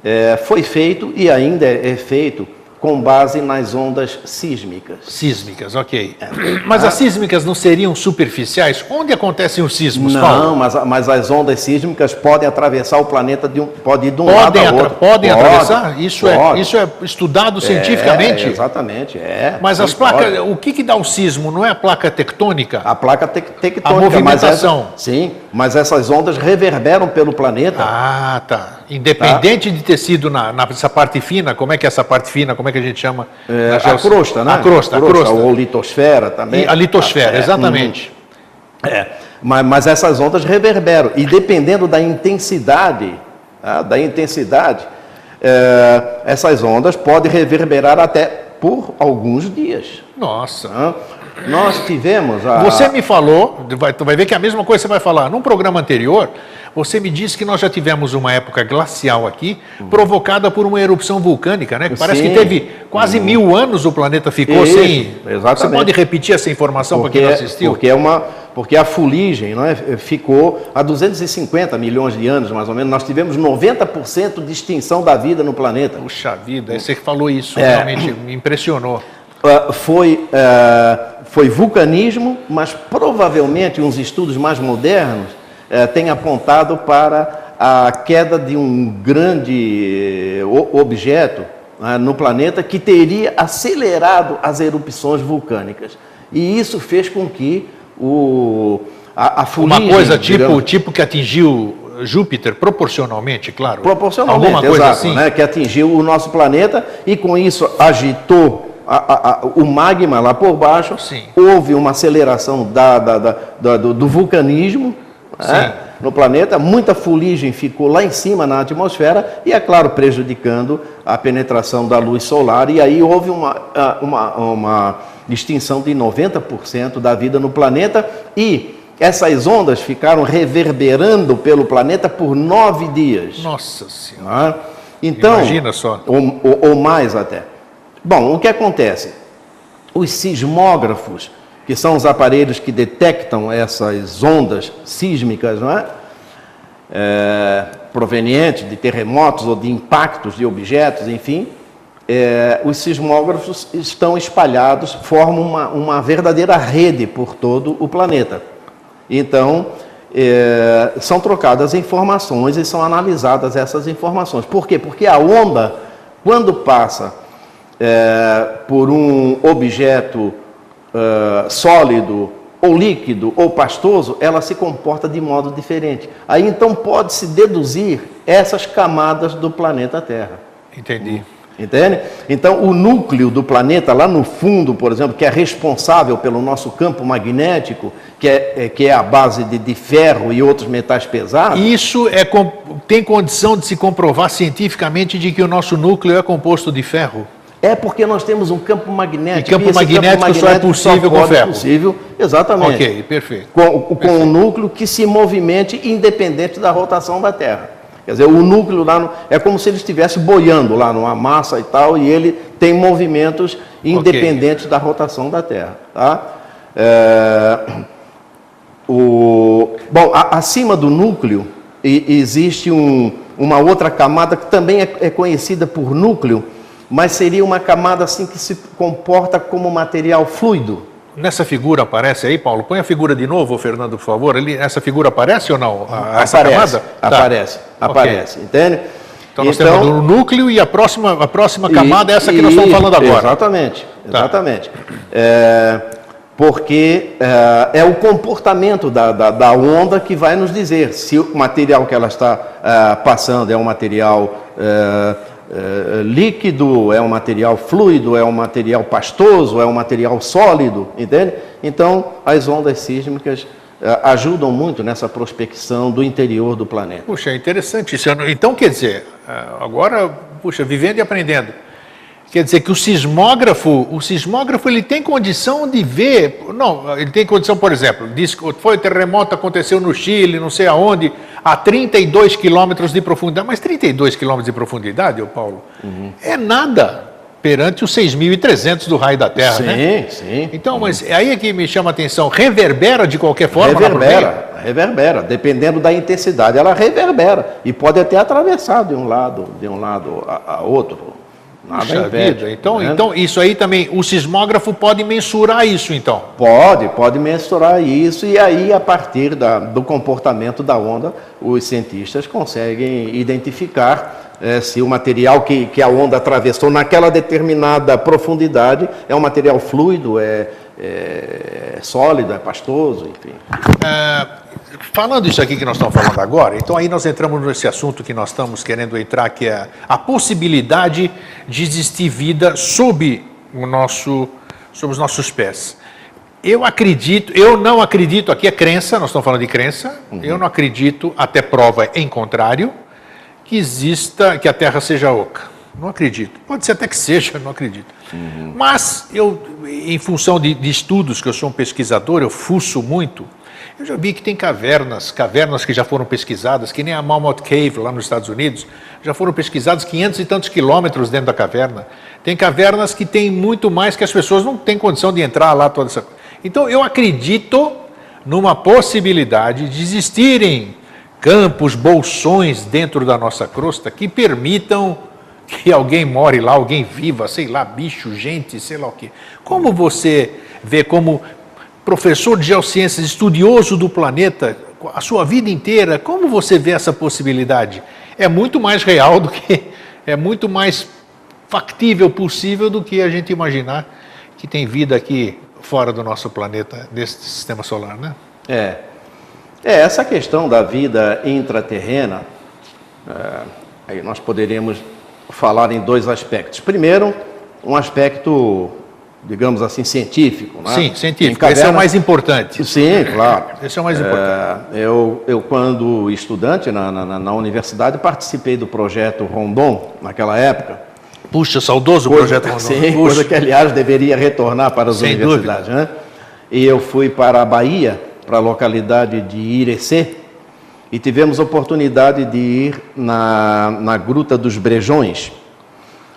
Speaker 2: é, foi feito e ainda é feito com base nas ondas sísmicas.
Speaker 1: Sísmicas, ok. Mas as sísmicas não seriam superficiais? Onde acontecem os sismos, Paulo?
Speaker 2: Não, mas, mas as ondas sísmicas podem atravessar o planeta de um, pode ir de um lado
Speaker 1: Podem,
Speaker 2: ao
Speaker 1: atra-
Speaker 2: outro.
Speaker 1: podem
Speaker 2: Pode,
Speaker 1: atravessar? Isso, é,
Speaker 2: pode.
Speaker 1: isso é estudado
Speaker 2: É,
Speaker 1: cientificamente?
Speaker 2: exatamente, é.
Speaker 1: Mas as placas,
Speaker 2: pode.
Speaker 1: o que, que dá o sismo? Não é a placa tectônica?
Speaker 2: A placa tec tectônica.
Speaker 1: A movimentação.
Speaker 2: Mas essa, sim, mas essas ondas reverberam pelo planeta.
Speaker 1: Ah, tá. Independente de ter sido na, nessa parte fina, como é que é essa parte fina? Como é que a gente chama?
Speaker 2: É,
Speaker 1: Na
Speaker 2: a
Speaker 1: geoci-
Speaker 2: crosta, né?
Speaker 1: A crosta, a crosta.
Speaker 2: Ou litosfera também.
Speaker 1: E a litosfera,
Speaker 2: É,
Speaker 1: exatamente.
Speaker 2: uhum. É, mas, mas essas ondas reverberam. E dependendo da intensidade, tá, da intensidade, é, essas ondas podem reverberar até por alguns dias.
Speaker 1: Nossa.
Speaker 2: tá? Nós tivemos a...
Speaker 1: Você me falou, vai, vai ver que é a mesma coisa que você vai falar. Num programa anterior, você me disse que nós já tivemos uma época glacial aqui, provocada por uma erupção vulcânica, né? Parece
Speaker 2: Sim.
Speaker 1: que teve quase mil anos o planeta ficou
Speaker 2: Isso,
Speaker 1: sem. Você
Speaker 2: exatamente.
Speaker 1: pode repetir essa informação para quem não assistiu?
Speaker 2: porque é uma porque a fuligem não é, ficou há 250 milhões de anos mais ou menos nós tivemos 90% de extinção da vida no planeta
Speaker 1: Puxa vida, aí você que falou isso,
Speaker 2: É.
Speaker 1: realmente me impressionou.
Speaker 2: Ah, foi ah, foi vulcanismo mas provavelmente uns estudos mais modernos eh, têm apontado para a queda de um grande eh, objeto ah, no planeta que teria acelerado as erupções vulcânicas e isso fez com que o a, a
Speaker 1: Uma
Speaker 2: fuligem,
Speaker 1: coisa tipo,
Speaker 2: digamos,
Speaker 1: tipo que atingiu Júpiter proporcionalmente, claro.
Speaker 2: Proporcionalmente,
Speaker 1: Alguma coisa
Speaker 2: exato,
Speaker 1: assim.
Speaker 2: né, que atingiu o nosso planeta e com isso agitou a- a- o magma lá por baixo.
Speaker 1: Sim.
Speaker 2: Houve uma aceleração da- da- da- do, do vulcanismo né, no planeta. Muita fuligem ficou lá em cima na atmosfera e, é claro, prejudicando a penetração da luz solar. E aí houve uma, uma, uma extinção de 90% da vida no planeta e essas ondas ficaram reverberando pelo planeta por nove dias.
Speaker 1: Nossa Senhora.
Speaker 2: Não é? Então,
Speaker 1: Imagina só.
Speaker 2: Ou, ou- ou mais até. Bom, o que acontece? Os sismógrafos, que são os aparelhos que detectam essas ondas sísmicas, não é? É, provenientes de terremotos ou de impactos de objetos, enfim, é, os sismógrafos estão espalhados, formam uma, uma verdadeira rede por todo o planeta. Então, é, são trocadas informações e são analisadas essas informações. Por quê? Porque a onda, quando passa é, por um objeto é, sólido, ou líquido, ou pastoso, ela se comporta de modo diferente. Aí então pode-se deduzir essas camadas do planeta Terra.
Speaker 1: Entendi.
Speaker 2: Entende? Então, o núcleo do planeta, lá no fundo, por exemplo, que é responsável pelo nosso campo magnético, que é, é- que é a base de, de ferro e outros metais pesados,
Speaker 1: Isso é, tem condição de se comprovar cientificamente de que o nosso núcleo é composto de ferro?
Speaker 2: É porque nós temos um campo magnético.
Speaker 1: E campo
Speaker 2: esse
Speaker 1: magnético só é possível com
Speaker 2: pode
Speaker 1: ferro.
Speaker 2: possível, exatamente.
Speaker 1: Ok, perfeito.
Speaker 2: Com, com um núcleo que se movimente independente da rotação da Terra. Quer dizer, o núcleo lá no- é como se ele estivesse boiando lá numa massa e tal, e ele tem movimentos independentes da rotação da Terra. Tá? É, o, bom, a- acima do núcleo e, existe um, uma outra camada que também é, é conhecida por núcleo, mas seria uma camada assim que se comporta como material fluido.
Speaker 1: Nessa figura aparece aí, Paulo? Põe a figura de novo, Fernando, por favor. Ele, essa figura aparece ou não?
Speaker 2: A, essa aparece, camada? Aparece, tá. aparece, okay. entende?
Speaker 1: Então nós então, temos o núcleo e a próxima, a próxima camada e, é essa que nós estamos falando agora.
Speaker 2: Exatamente, tá. exatamente. É, porque é, é, o comportamento da, da, da, onda que vai nos dizer se o material que ela está é, passando é um material é, é, líquido, é um material fluido, é um material pastoso, é um material sólido, entende? Então, as ondas sísmicas é, ajudam muito nessa prospecção do interior do planeta.
Speaker 1: Puxa, é interessante isso. Então, quer dizer, agora, puxa, vivendo e aprendendo Quer dizer que o sismógrafo, o sismógrafo ele tem condição de ver, não, ele tem condição, por exemplo, diz que foi o terremoto aconteceu no Chile, não sei aonde, a 32 quilômetros de profundidade, mas 32 quilômetros de profundidade, ô Paulo, uhum. é nada perante os 6.300 do raio da Terra,
Speaker 2: sim,
Speaker 1: né?
Speaker 2: Sim, sim.
Speaker 1: Então, mas é aí é que me chama a atenção, reverbera de qualquer forma?
Speaker 2: Reverbera, reverbera, dependendo da intensidade, ela reverbera e pode até atravessar de um lado, de um lado a, a outro.
Speaker 1: Nada Puxa impede. Vida. Então, né? então, isso aí também, o sismógrafo pode mensurar isso, então?
Speaker 2: Pode, pode mensurar isso, e aí, a partir da, do comportamento da onda, os cientistas conseguem identificar é, se o material que, que a onda atravessou naquela determinada profundidade é um material fluido, é, é sólido, é pastoso, enfim. É,
Speaker 1: falando isso aqui que nós estamos falando agora, então aí nós entramos nesse assunto que nós estamos querendo entrar, que é a possibilidade de existir vida sob o nosso, sob os nossos pés. Eu acredito, eu não acredito, aqui é crença, nós estamos falando de crença, uhum. eu não acredito, até prova em contrário, que exista, que a Terra seja oca. Não acredito. Pode ser até que seja, não acredito. Uhum. Mas eu, em função de, de, estudos, que eu sou um pesquisador, eu fuço muito, eu já vi que tem cavernas, cavernas que já foram pesquisadas, que nem a Mammoth Cave lá nos Estados Unidos, já foram pesquisadas 500 e tantos quilômetros dentro da caverna. Tem cavernas que tem muito mais que as pessoas não têm condição de entrar lá toda essa. Então eu acredito numa possibilidade de existirem campos, bolsões dentro da nossa crosta que permitam que alguém more lá, alguém viva, sei lá, bicho, gente, sei lá o quê. Como você vê como professor de geociências, estudioso do planeta, a sua vida inteira, como você vê essa possibilidade? É muito mais real do que, é muito mais factível possível do que a gente imaginar que tem vida aqui fora do nosso planeta, desse sistema solar, né?
Speaker 2: É. É, essa questão da vida intraterrena, é, aí nós poderíamos falar em dois aspectos. Primeiro, um aspecto digamos assim, científico. Né?
Speaker 1: Sim, científico. Caverna... Esse é o mais importante.
Speaker 2: Sim, claro.
Speaker 1: Esse é o mais importante.
Speaker 2: É, eu, eu, quando estudante na, na, na, universidade, participei do projeto Rondon, naquela época.
Speaker 1: Puxa, saudoso
Speaker 2: coisa,
Speaker 1: projeto Rondon.
Speaker 2: Sim, Puxa. coisa que, aliás, deveria retornar para as
Speaker 1: Sem
Speaker 2: universidades. Né? E eu fui para a Bahia, para a localidade de Irecê, e tivemos oportunidade de ir na, na Gruta dos Brejões.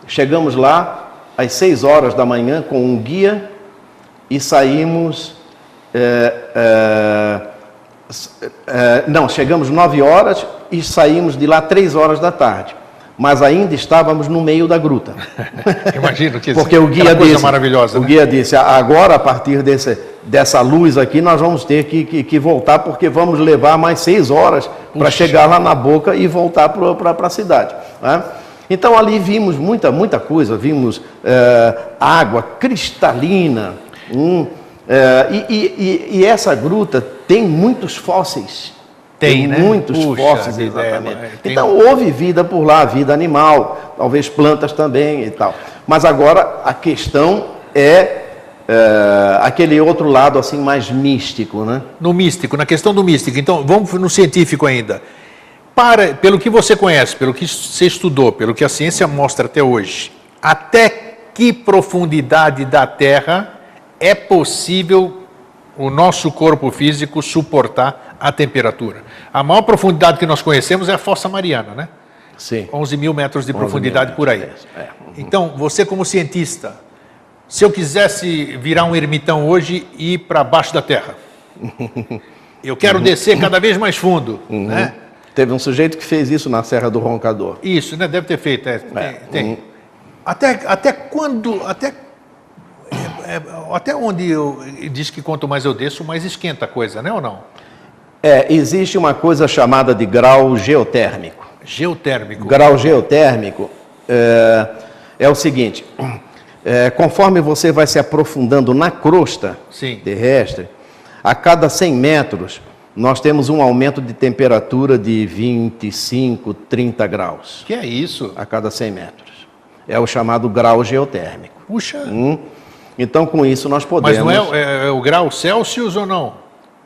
Speaker 2: Chegamos lá, às 6 horas da manhã com um guia e saímos. É, é, é, não, chegamos 9 horas e saímos de lá 3 horas da tarde. Mas ainda estávamos no meio da gruta.
Speaker 1: Imagino que
Speaker 2: Porque o guia coisa disse,
Speaker 1: maravilhosa.
Speaker 2: O
Speaker 1: né?
Speaker 2: guia disse: agora, a partir desse, dessa luz aqui, nós vamos ter que, que, que voltar, porque vamos levar mais seis horas para chegar lá na boca e voltar para a cidade. Né? Então ali vimos muita, muita coisa, vimos é, água cristalina, um, é, e, e, e, essa gruta tem muitos fósseis.
Speaker 1: Tem, tem né?
Speaker 2: muitos Puxa, fósseis, exatamente. É, então houve vida por lá, vida animal, talvez plantas também e tal. Mas agora a questão é é, aquele outro lado assim mais místico, né?
Speaker 1: No místico, na questão do místico. Então, vamos no científico ainda para, pelo que você conhece, pelo que você estudou, pelo que a ciência mostra até hoje, até que profundidade da Terra é possível o nosso corpo físico suportar a temperatura? A maior profundidade que nós conhecemos é a Fossa Mariana, né?
Speaker 2: Sim.
Speaker 1: 11 mil metros de profundidade por aí. É. Uhum. Então, você como cientista, se eu quisesse virar um ermitão hoje e ir para baixo da Terra, eu quero descer cada vez mais fundo, uhum. né?
Speaker 2: Teve um sujeito que fez isso na Serra do Roncador.
Speaker 1: Isso, né? Deve ter feito. É, tem.
Speaker 2: É,
Speaker 1: tem.
Speaker 2: um-
Speaker 1: Até, até quando. Até, é, é, até onde eu. Diz que quanto mais eu desço, mais esquenta a coisa, né ou não?
Speaker 2: É, existe uma coisa chamada de grau geotérmico.
Speaker 1: Geotérmico.
Speaker 2: Grau geotérmico é, é o seguinte: é, conforme você vai se aprofundando na crosta
Speaker 1: Sim.
Speaker 2: terrestre, a cada 100 metros nós temos um aumento de temperatura de 25, 30 graus
Speaker 1: Que é isso?
Speaker 2: a cada 100 metros. É o chamado grau geotérmico.
Speaker 1: Puxa.
Speaker 2: Hum? Então, com isso, nós
Speaker 1: Mas
Speaker 2: podemos.
Speaker 1: não é, é- é o grau Celsius ou não?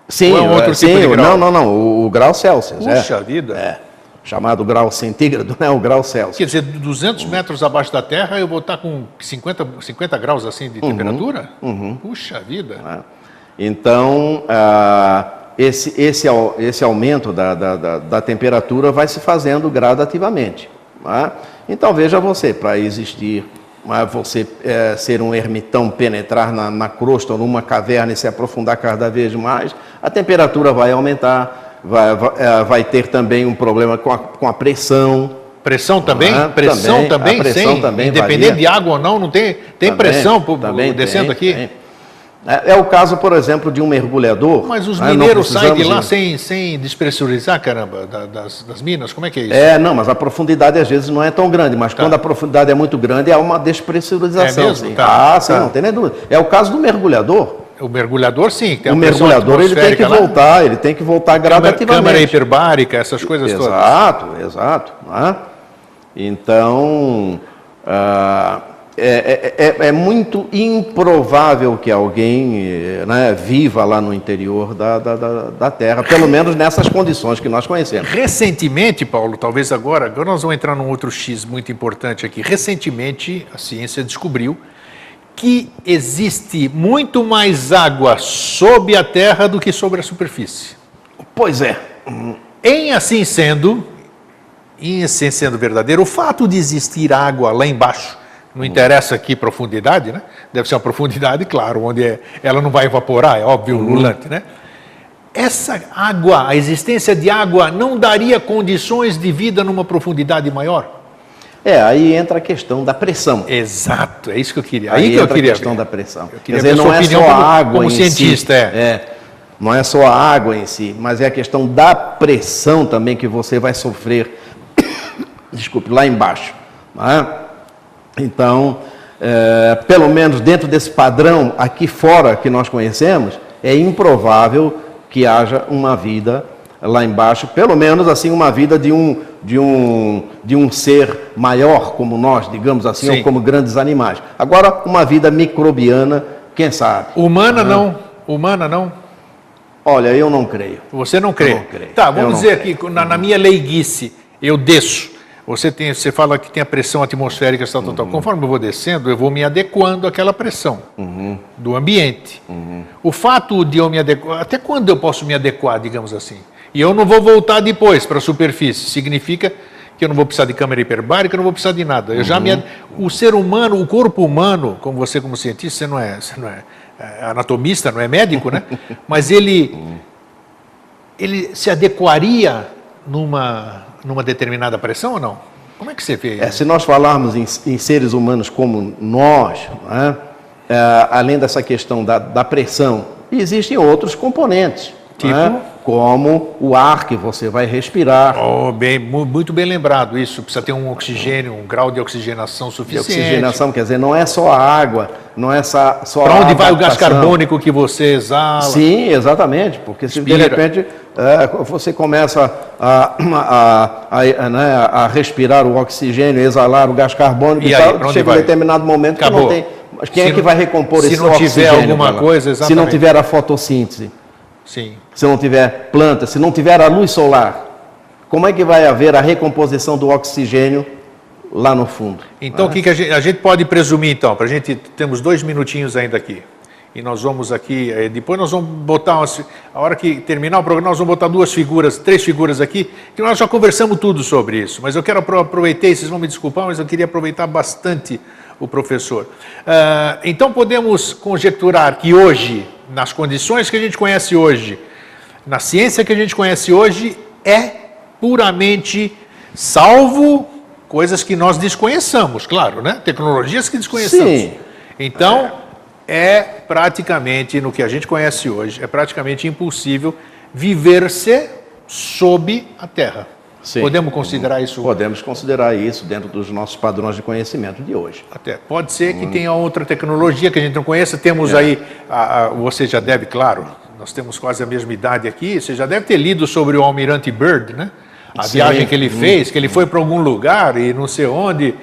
Speaker 2: Sim,
Speaker 1: ou é um outro
Speaker 2: é, sim,
Speaker 1: tipo de grau?
Speaker 2: não, não, não. O, o grau Celsius. é.
Speaker 1: Puxa vida.
Speaker 2: É. Chamado grau centígrado, né? O grau Celsius.
Speaker 1: Quer dizer, 200 metros abaixo da Terra eu vou estar com 50, 50 graus assim
Speaker 2: Uhum.
Speaker 1: de temperatura? Puxa vida.
Speaker 2: né? Então, ah, esse, esse, esse aumento da, da, da- da temperatura vai se fazendo gradativamente. né? Então, veja você, para existir, mas você eh, ser um ermitão, penetrar na, na crosta ou numa caverna e se aprofundar cada vez mais, a temperatura vai aumentar, vai, vai, eh, vai ter também um problema com a, com a pressão.
Speaker 1: Pressão também?
Speaker 2: Ah,
Speaker 1: pressão
Speaker 2: também,
Speaker 1: também?
Speaker 2: pressão
Speaker 1: sem,
Speaker 2: também
Speaker 1: independente
Speaker 2: varia.
Speaker 1: de água ou não, não tem, tem
Speaker 2: Também,
Speaker 1: pressão
Speaker 2: também
Speaker 1: descendo
Speaker 2: tem,
Speaker 1: aqui?
Speaker 2: tem. É, é o caso, por exemplo, de um mergulhador.
Speaker 1: Mas os
Speaker 2: né?
Speaker 1: Mineiros saem de lá
Speaker 2: ir-
Speaker 1: sem, sem despressurizar, caramba, da- das, das minas? Como é que é isso?
Speaker 2: É, não, mas a profundidade às vezes não é tão grande, mas quando a profundidade é muito grande, há uma despressurização.
Speaker 1: É mesmo? Tá,
Speaker 2: ah, sim,
Speaker 1: tá.
Speaker 2: não tem nem dúvida. É o caso do mergulhador.
Speaker 1: O mergulhador, sim. Tem
Speaker 2: o mergulhador ele tem que
Speaker 1: lá.
Speaker 2: voltar, ele tem que voltar gradativamente.
Speaker 1: câmara hiperbárica, essas coisas todas.
Speaker 2: Exato, exato. né? Então, ah, é, é- é- é muito improvável que alguém eh, né, viva lá no interior da, da, da- da Terra, pelo menos nessas condições que nós conhecemos.
Speaker 1: Recentemente, Paulo, talvez agora, agora nós vamos entrar num outro X muito importante aqui. Recentemente, a ciência descobriu que existe muito mais água sob a terra do que sobre a superfície.
Speaker 2: Pois é.
Speaker 1: Em assim sendo, em assim sendo verdadeiro, o fato de existir água lá embaixo, não interessa aqui profundidade, né? Deve ser uma profundidade, claro, onde é- ela não vai evaporar, é óbvio, ululante, né? Essa água, a existência de água, não daria condições de vida numa profundidade maior?
Speaker 2: É, aí entra a questão da pressão.
Speaker 1: Exato, é isso que eu queria.
Speaker 2: Aí,
Speaker 1: Aí, que eu
Speaker 2: entra
Speaker 1: queria
Speaker 2: a questão
Speaker 1: ver.
Speaker 2: da pressão.
Speaker 1: Eu
Speaker 2: Quer
Speaker 1: queria
Speaker 2: dizer,
Speaker 1: ver
Speaker 2: não é só a água
Speaker 1: como
Speaker 2: em
Speaker 1: cientista,
Speaker 2: si.
Speaker 1: é.
Speaker 2: Não é só a água em si, mas é a questão da pressão também que você vai sofrer, desculpe, lá embaixo. não é? Então, é, pelo menos dentro desse padrão aqui fora que nós conhecemos, é improvável que haja uma vida lá embaixo, pelo menos assim uma vida de um de um de um ser maior como nós, digamos assim,
Speaker 1: Sim.
Speaker 2: ou como grandes animais. Agora, uma vida microbiana, quem sabe?
Speaker 1: Humana não, humana não.
Speaker 2: Olha, eu não creio.
Speaker 1: Você não crê?
Speaker 2: Eu não creio.
Speaker 1: Tá, vamos dizer aqui, na, na minha leiguice, eu desço. Você, tem, você fala que tem a pressão atmosférica, tal, tal,
Speaker 2: Uhum.
Speaker 1: tal. Conforme eu vou descendo, eu vou me adequando àquela pressão
Speaker 2: Uhum.
Speaker 1: do ambiente. O fato de eu me adequar, até quando eu posso me adequar, digamos assim? E eu não vou voltar depois para a superfície. Significa que eu não vou precisar de câmera hiperbárica, eu não vou precisar de nada. Eu já me, ad- o ser humano, o corpo humano, como você como cientista, você não é, você não é, é anatomista, não é médico, né? Mas ele ele se adequaria numa, numa determinada pressão ou não? Como é que você vê?
Speaker 2: É, se nós falarmos em, em seres humanos como nós, né, é, além dessa questão da, da pressão, existem outros componentes,
Speaker 1: Tipo?
Speaker 2: né, como o ar que você vai respirar,
Speaker 1: Oh, bem, mu- muito bem lembrado isso. Precisa ter um oxigênio, um grau de oxigenação
Speaker 2: de
Speaker 1: suficiente.
Speaker 2: oxigenação, quer dizer, não é só a água, não é só, só
Speaker 1: Para onde vai o gás carbônico que você exala?
Speaker 2: Sim, exatamente, porque se de repente você começa a, a, a, né, a respirar o oxigênio, exalar o gás carbônico
Speaker 1: E
Speaker 2: e,
Speaker 1: aí,
Speaker 2: tal, chega
Speaker 1: vai?
Speaker 2: um determinado momento que
Speaker 1: Acabou.
Speaker 2: não tem. Mas quem
Speaker 1: Se
Speaker 2: é que vai recompor
Speaker 1: se
Speaker 2: esse
Speaker 1: não tiver
Speaker 2: oxigênio?
Speaker 1: alguma coisa,
Speaker 2: Se não
Speaker 1: exatamente.
Speaker 2: tiver a fotossíntese,
Speaker 1: Sim.
Speaker 2: se não tiver planta, se não tiver a luz solar, como é que vai haver a recomposição do oxigênio lá no fundo?
Speaker 1: Então, o que, que a, gente, a gente pode presumir, então? Para a gente, temos dois minutinhos ainda aqui. E nós vamos aqui, eh, depois nós vamos botar, umas, a hora que terminar o programa, nós vamos botar duas figuras, três figuras aqui, que nós já conversamos tudo sobre isso. Mas eu quero apro- aproveitar, e vocês vão me desculpar, mas eu queria aproveitar bastante o professor. Ah, então, podemos conjecturar que hoje, nas condições que a gente conhece hoje, na ciência que a gente conhece hoje, é puramente salvo coisas que nós desconheçamos, claro, né? Tecnologias que desconheçamos.
Speaker 2: Sim.
Speaker 1: Então, é praticamente, no que a gente conhece hoje, é praticamente impossível viver-se sob a Terra.
Speaker 2: Sim.
Speaker 1: Podemos considerar isso?
Speaker 2: Podemos considerar isso dentro dos nossos padrões de conhecimento de hoje.
Speaker 1: Até. Pode ser que tenha outra tecnologia que a gente não conheça. Temos
Speaker 2: É.
Speaker 1: aí, a- a- você já deve, claro, nós temos quase a mesma idade aqui, você já deve ter lido sobre o Almirante Byrd, né? A
Speaker 2: Sim.
Speaker 1: viagem que ele fez, que ele foi para algum lugar e não sei onde.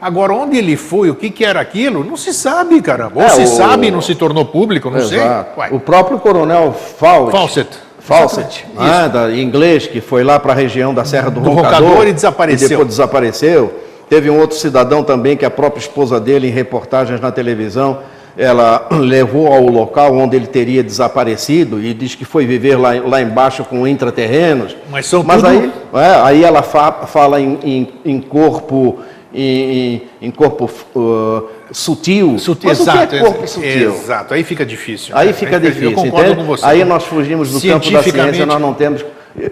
Speaker 1: Agora, onde ele foi, o que, que era aquilo, não se sabe, caramba. Ou
Speaker 2: É,
Speaker 1: se
Speaker 2: o-
Speaker 1: sabe e não se tornou público, não sei.
Speaker 2: Exato.
Speaker 1: Uai,
Speaker 2: O próprio coronel Fawcett,
Speaker 1: Fawcett.
Speaker 2: Fawcett, né, da, em inglês, que foi lá para a região da Serra do,
Speaker 1: Do
Speaker 2: Roncador,
Speaker 1: Roncador e desapareceu.
Speaker 2: E depois desapareceu. Teve um outro cidadão também, que a própria esposa dele, em reportagens na televisão, ela levou ao local onde ele teria desaparecido e diz que foi viver lá, lá embaixo com intraterrenos.
Speaker 1: Mas são
Speaker 2: Mas
Speaker 1: tudo-
Speaker 2: aí, é, aí ela fa- fala em, em- em corpo, em, em- corpo uh, sutil.
Speaker 1: Sutil,
Speaker 2: Mas
Speaker 1: exato,
Speaker 2: o que é corpo sutil?
Speaker 1: Exato, aí fica difícil.
Speaker 2: Aí
Speaker 1: né?
Speaker 2: fica difícil,
Speaker 1: Eu concordo
Speaker 2: entende?
Speaker 1: com você.
Speaker 2: Aí nós fugimos do campo da ciência, nós não temos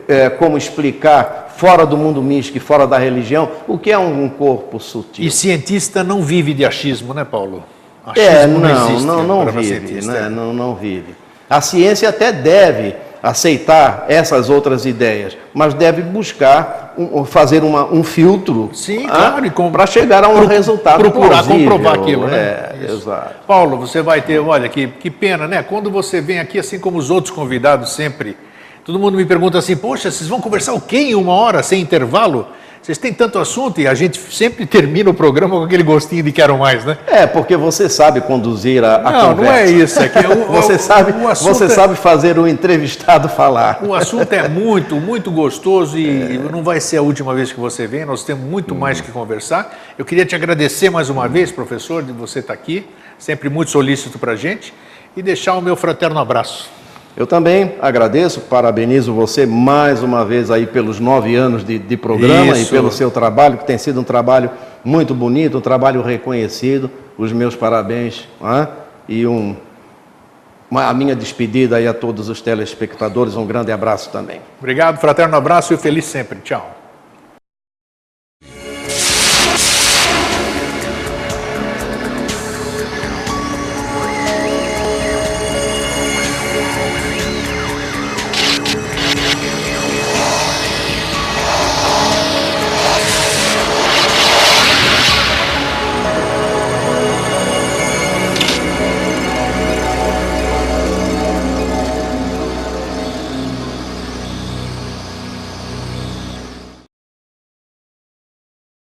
Speaker 2: eh, como explicar, fora do mundo místico e fora da religião, o que é um, um corpo sutil.
Speaker 1: E cientista não vive de achismo, né, Paulo? Achismo
Speaker 2: é, não,
Speaker 1: existe
Speaker 2: não, não vive, né? não, não vive. A ciência até deve aceitar essas outras ideias, mas deve buscar um- fazer uma- um filtro
Speaker 1: Sim, claro,
Speaker 2: para chegar a um resultado
Speaker 1: procurar
Speaker 2: plausível.
Speaker 1: comprovar aquilo, né?
Speaker 2: É,
Speaker 1: Isso.
Speaker 2: exato.
Speaker 1: Paulo, você vai ter, olha, que, que pena, né? Quando você vem aqui, assim como os outros convidados sempre, todo mundo me pergunta assim, poxa, vocês vão conversar o quê em uma hora, sem intervalo? Vocês têm tanto assunto e a gente sempre termina o programa com aquele gostinho de quero mais, né?
Speaker 2: É, porque você sabe conduzir a, a
Speaker 1: não,
Speaker 2: conversa.
Speaker 1: não é isso. É que o,
Speaker 2: Você
Speaker 1: o-
Speaker 2: sabe,
Speaker 1: o
Speaker 2: você
Speaker 1: é-
Speaker 2: sabe fazer o entrevistado falar.
Speaker 1: O assunto é muito, muito gostoso e não vai ser a última vez que você vem, nós temos muito mais que conversar. Eu queria te agradecer mais uma vez, professor, de você estar aqui, sempre muito solícito para a gente, e deixar o meu fraterno abraço.
Speaker 2: Eu também agradeço, parabenizo você mais uma vez aí pelos nove anos de, de programa
Speaker 1: Isso.
Speaker 2: e pelo seu trabalho, que tem sido um trabalho muito bonito, um trabalho reconhecido. Os meus parabéns né? e um, uma- a minha despedida aí a todos os telespectadores. Um grande abraço também.
Speaker 1: Obrigado, fraterno abraço e feliz sempre. Tchau.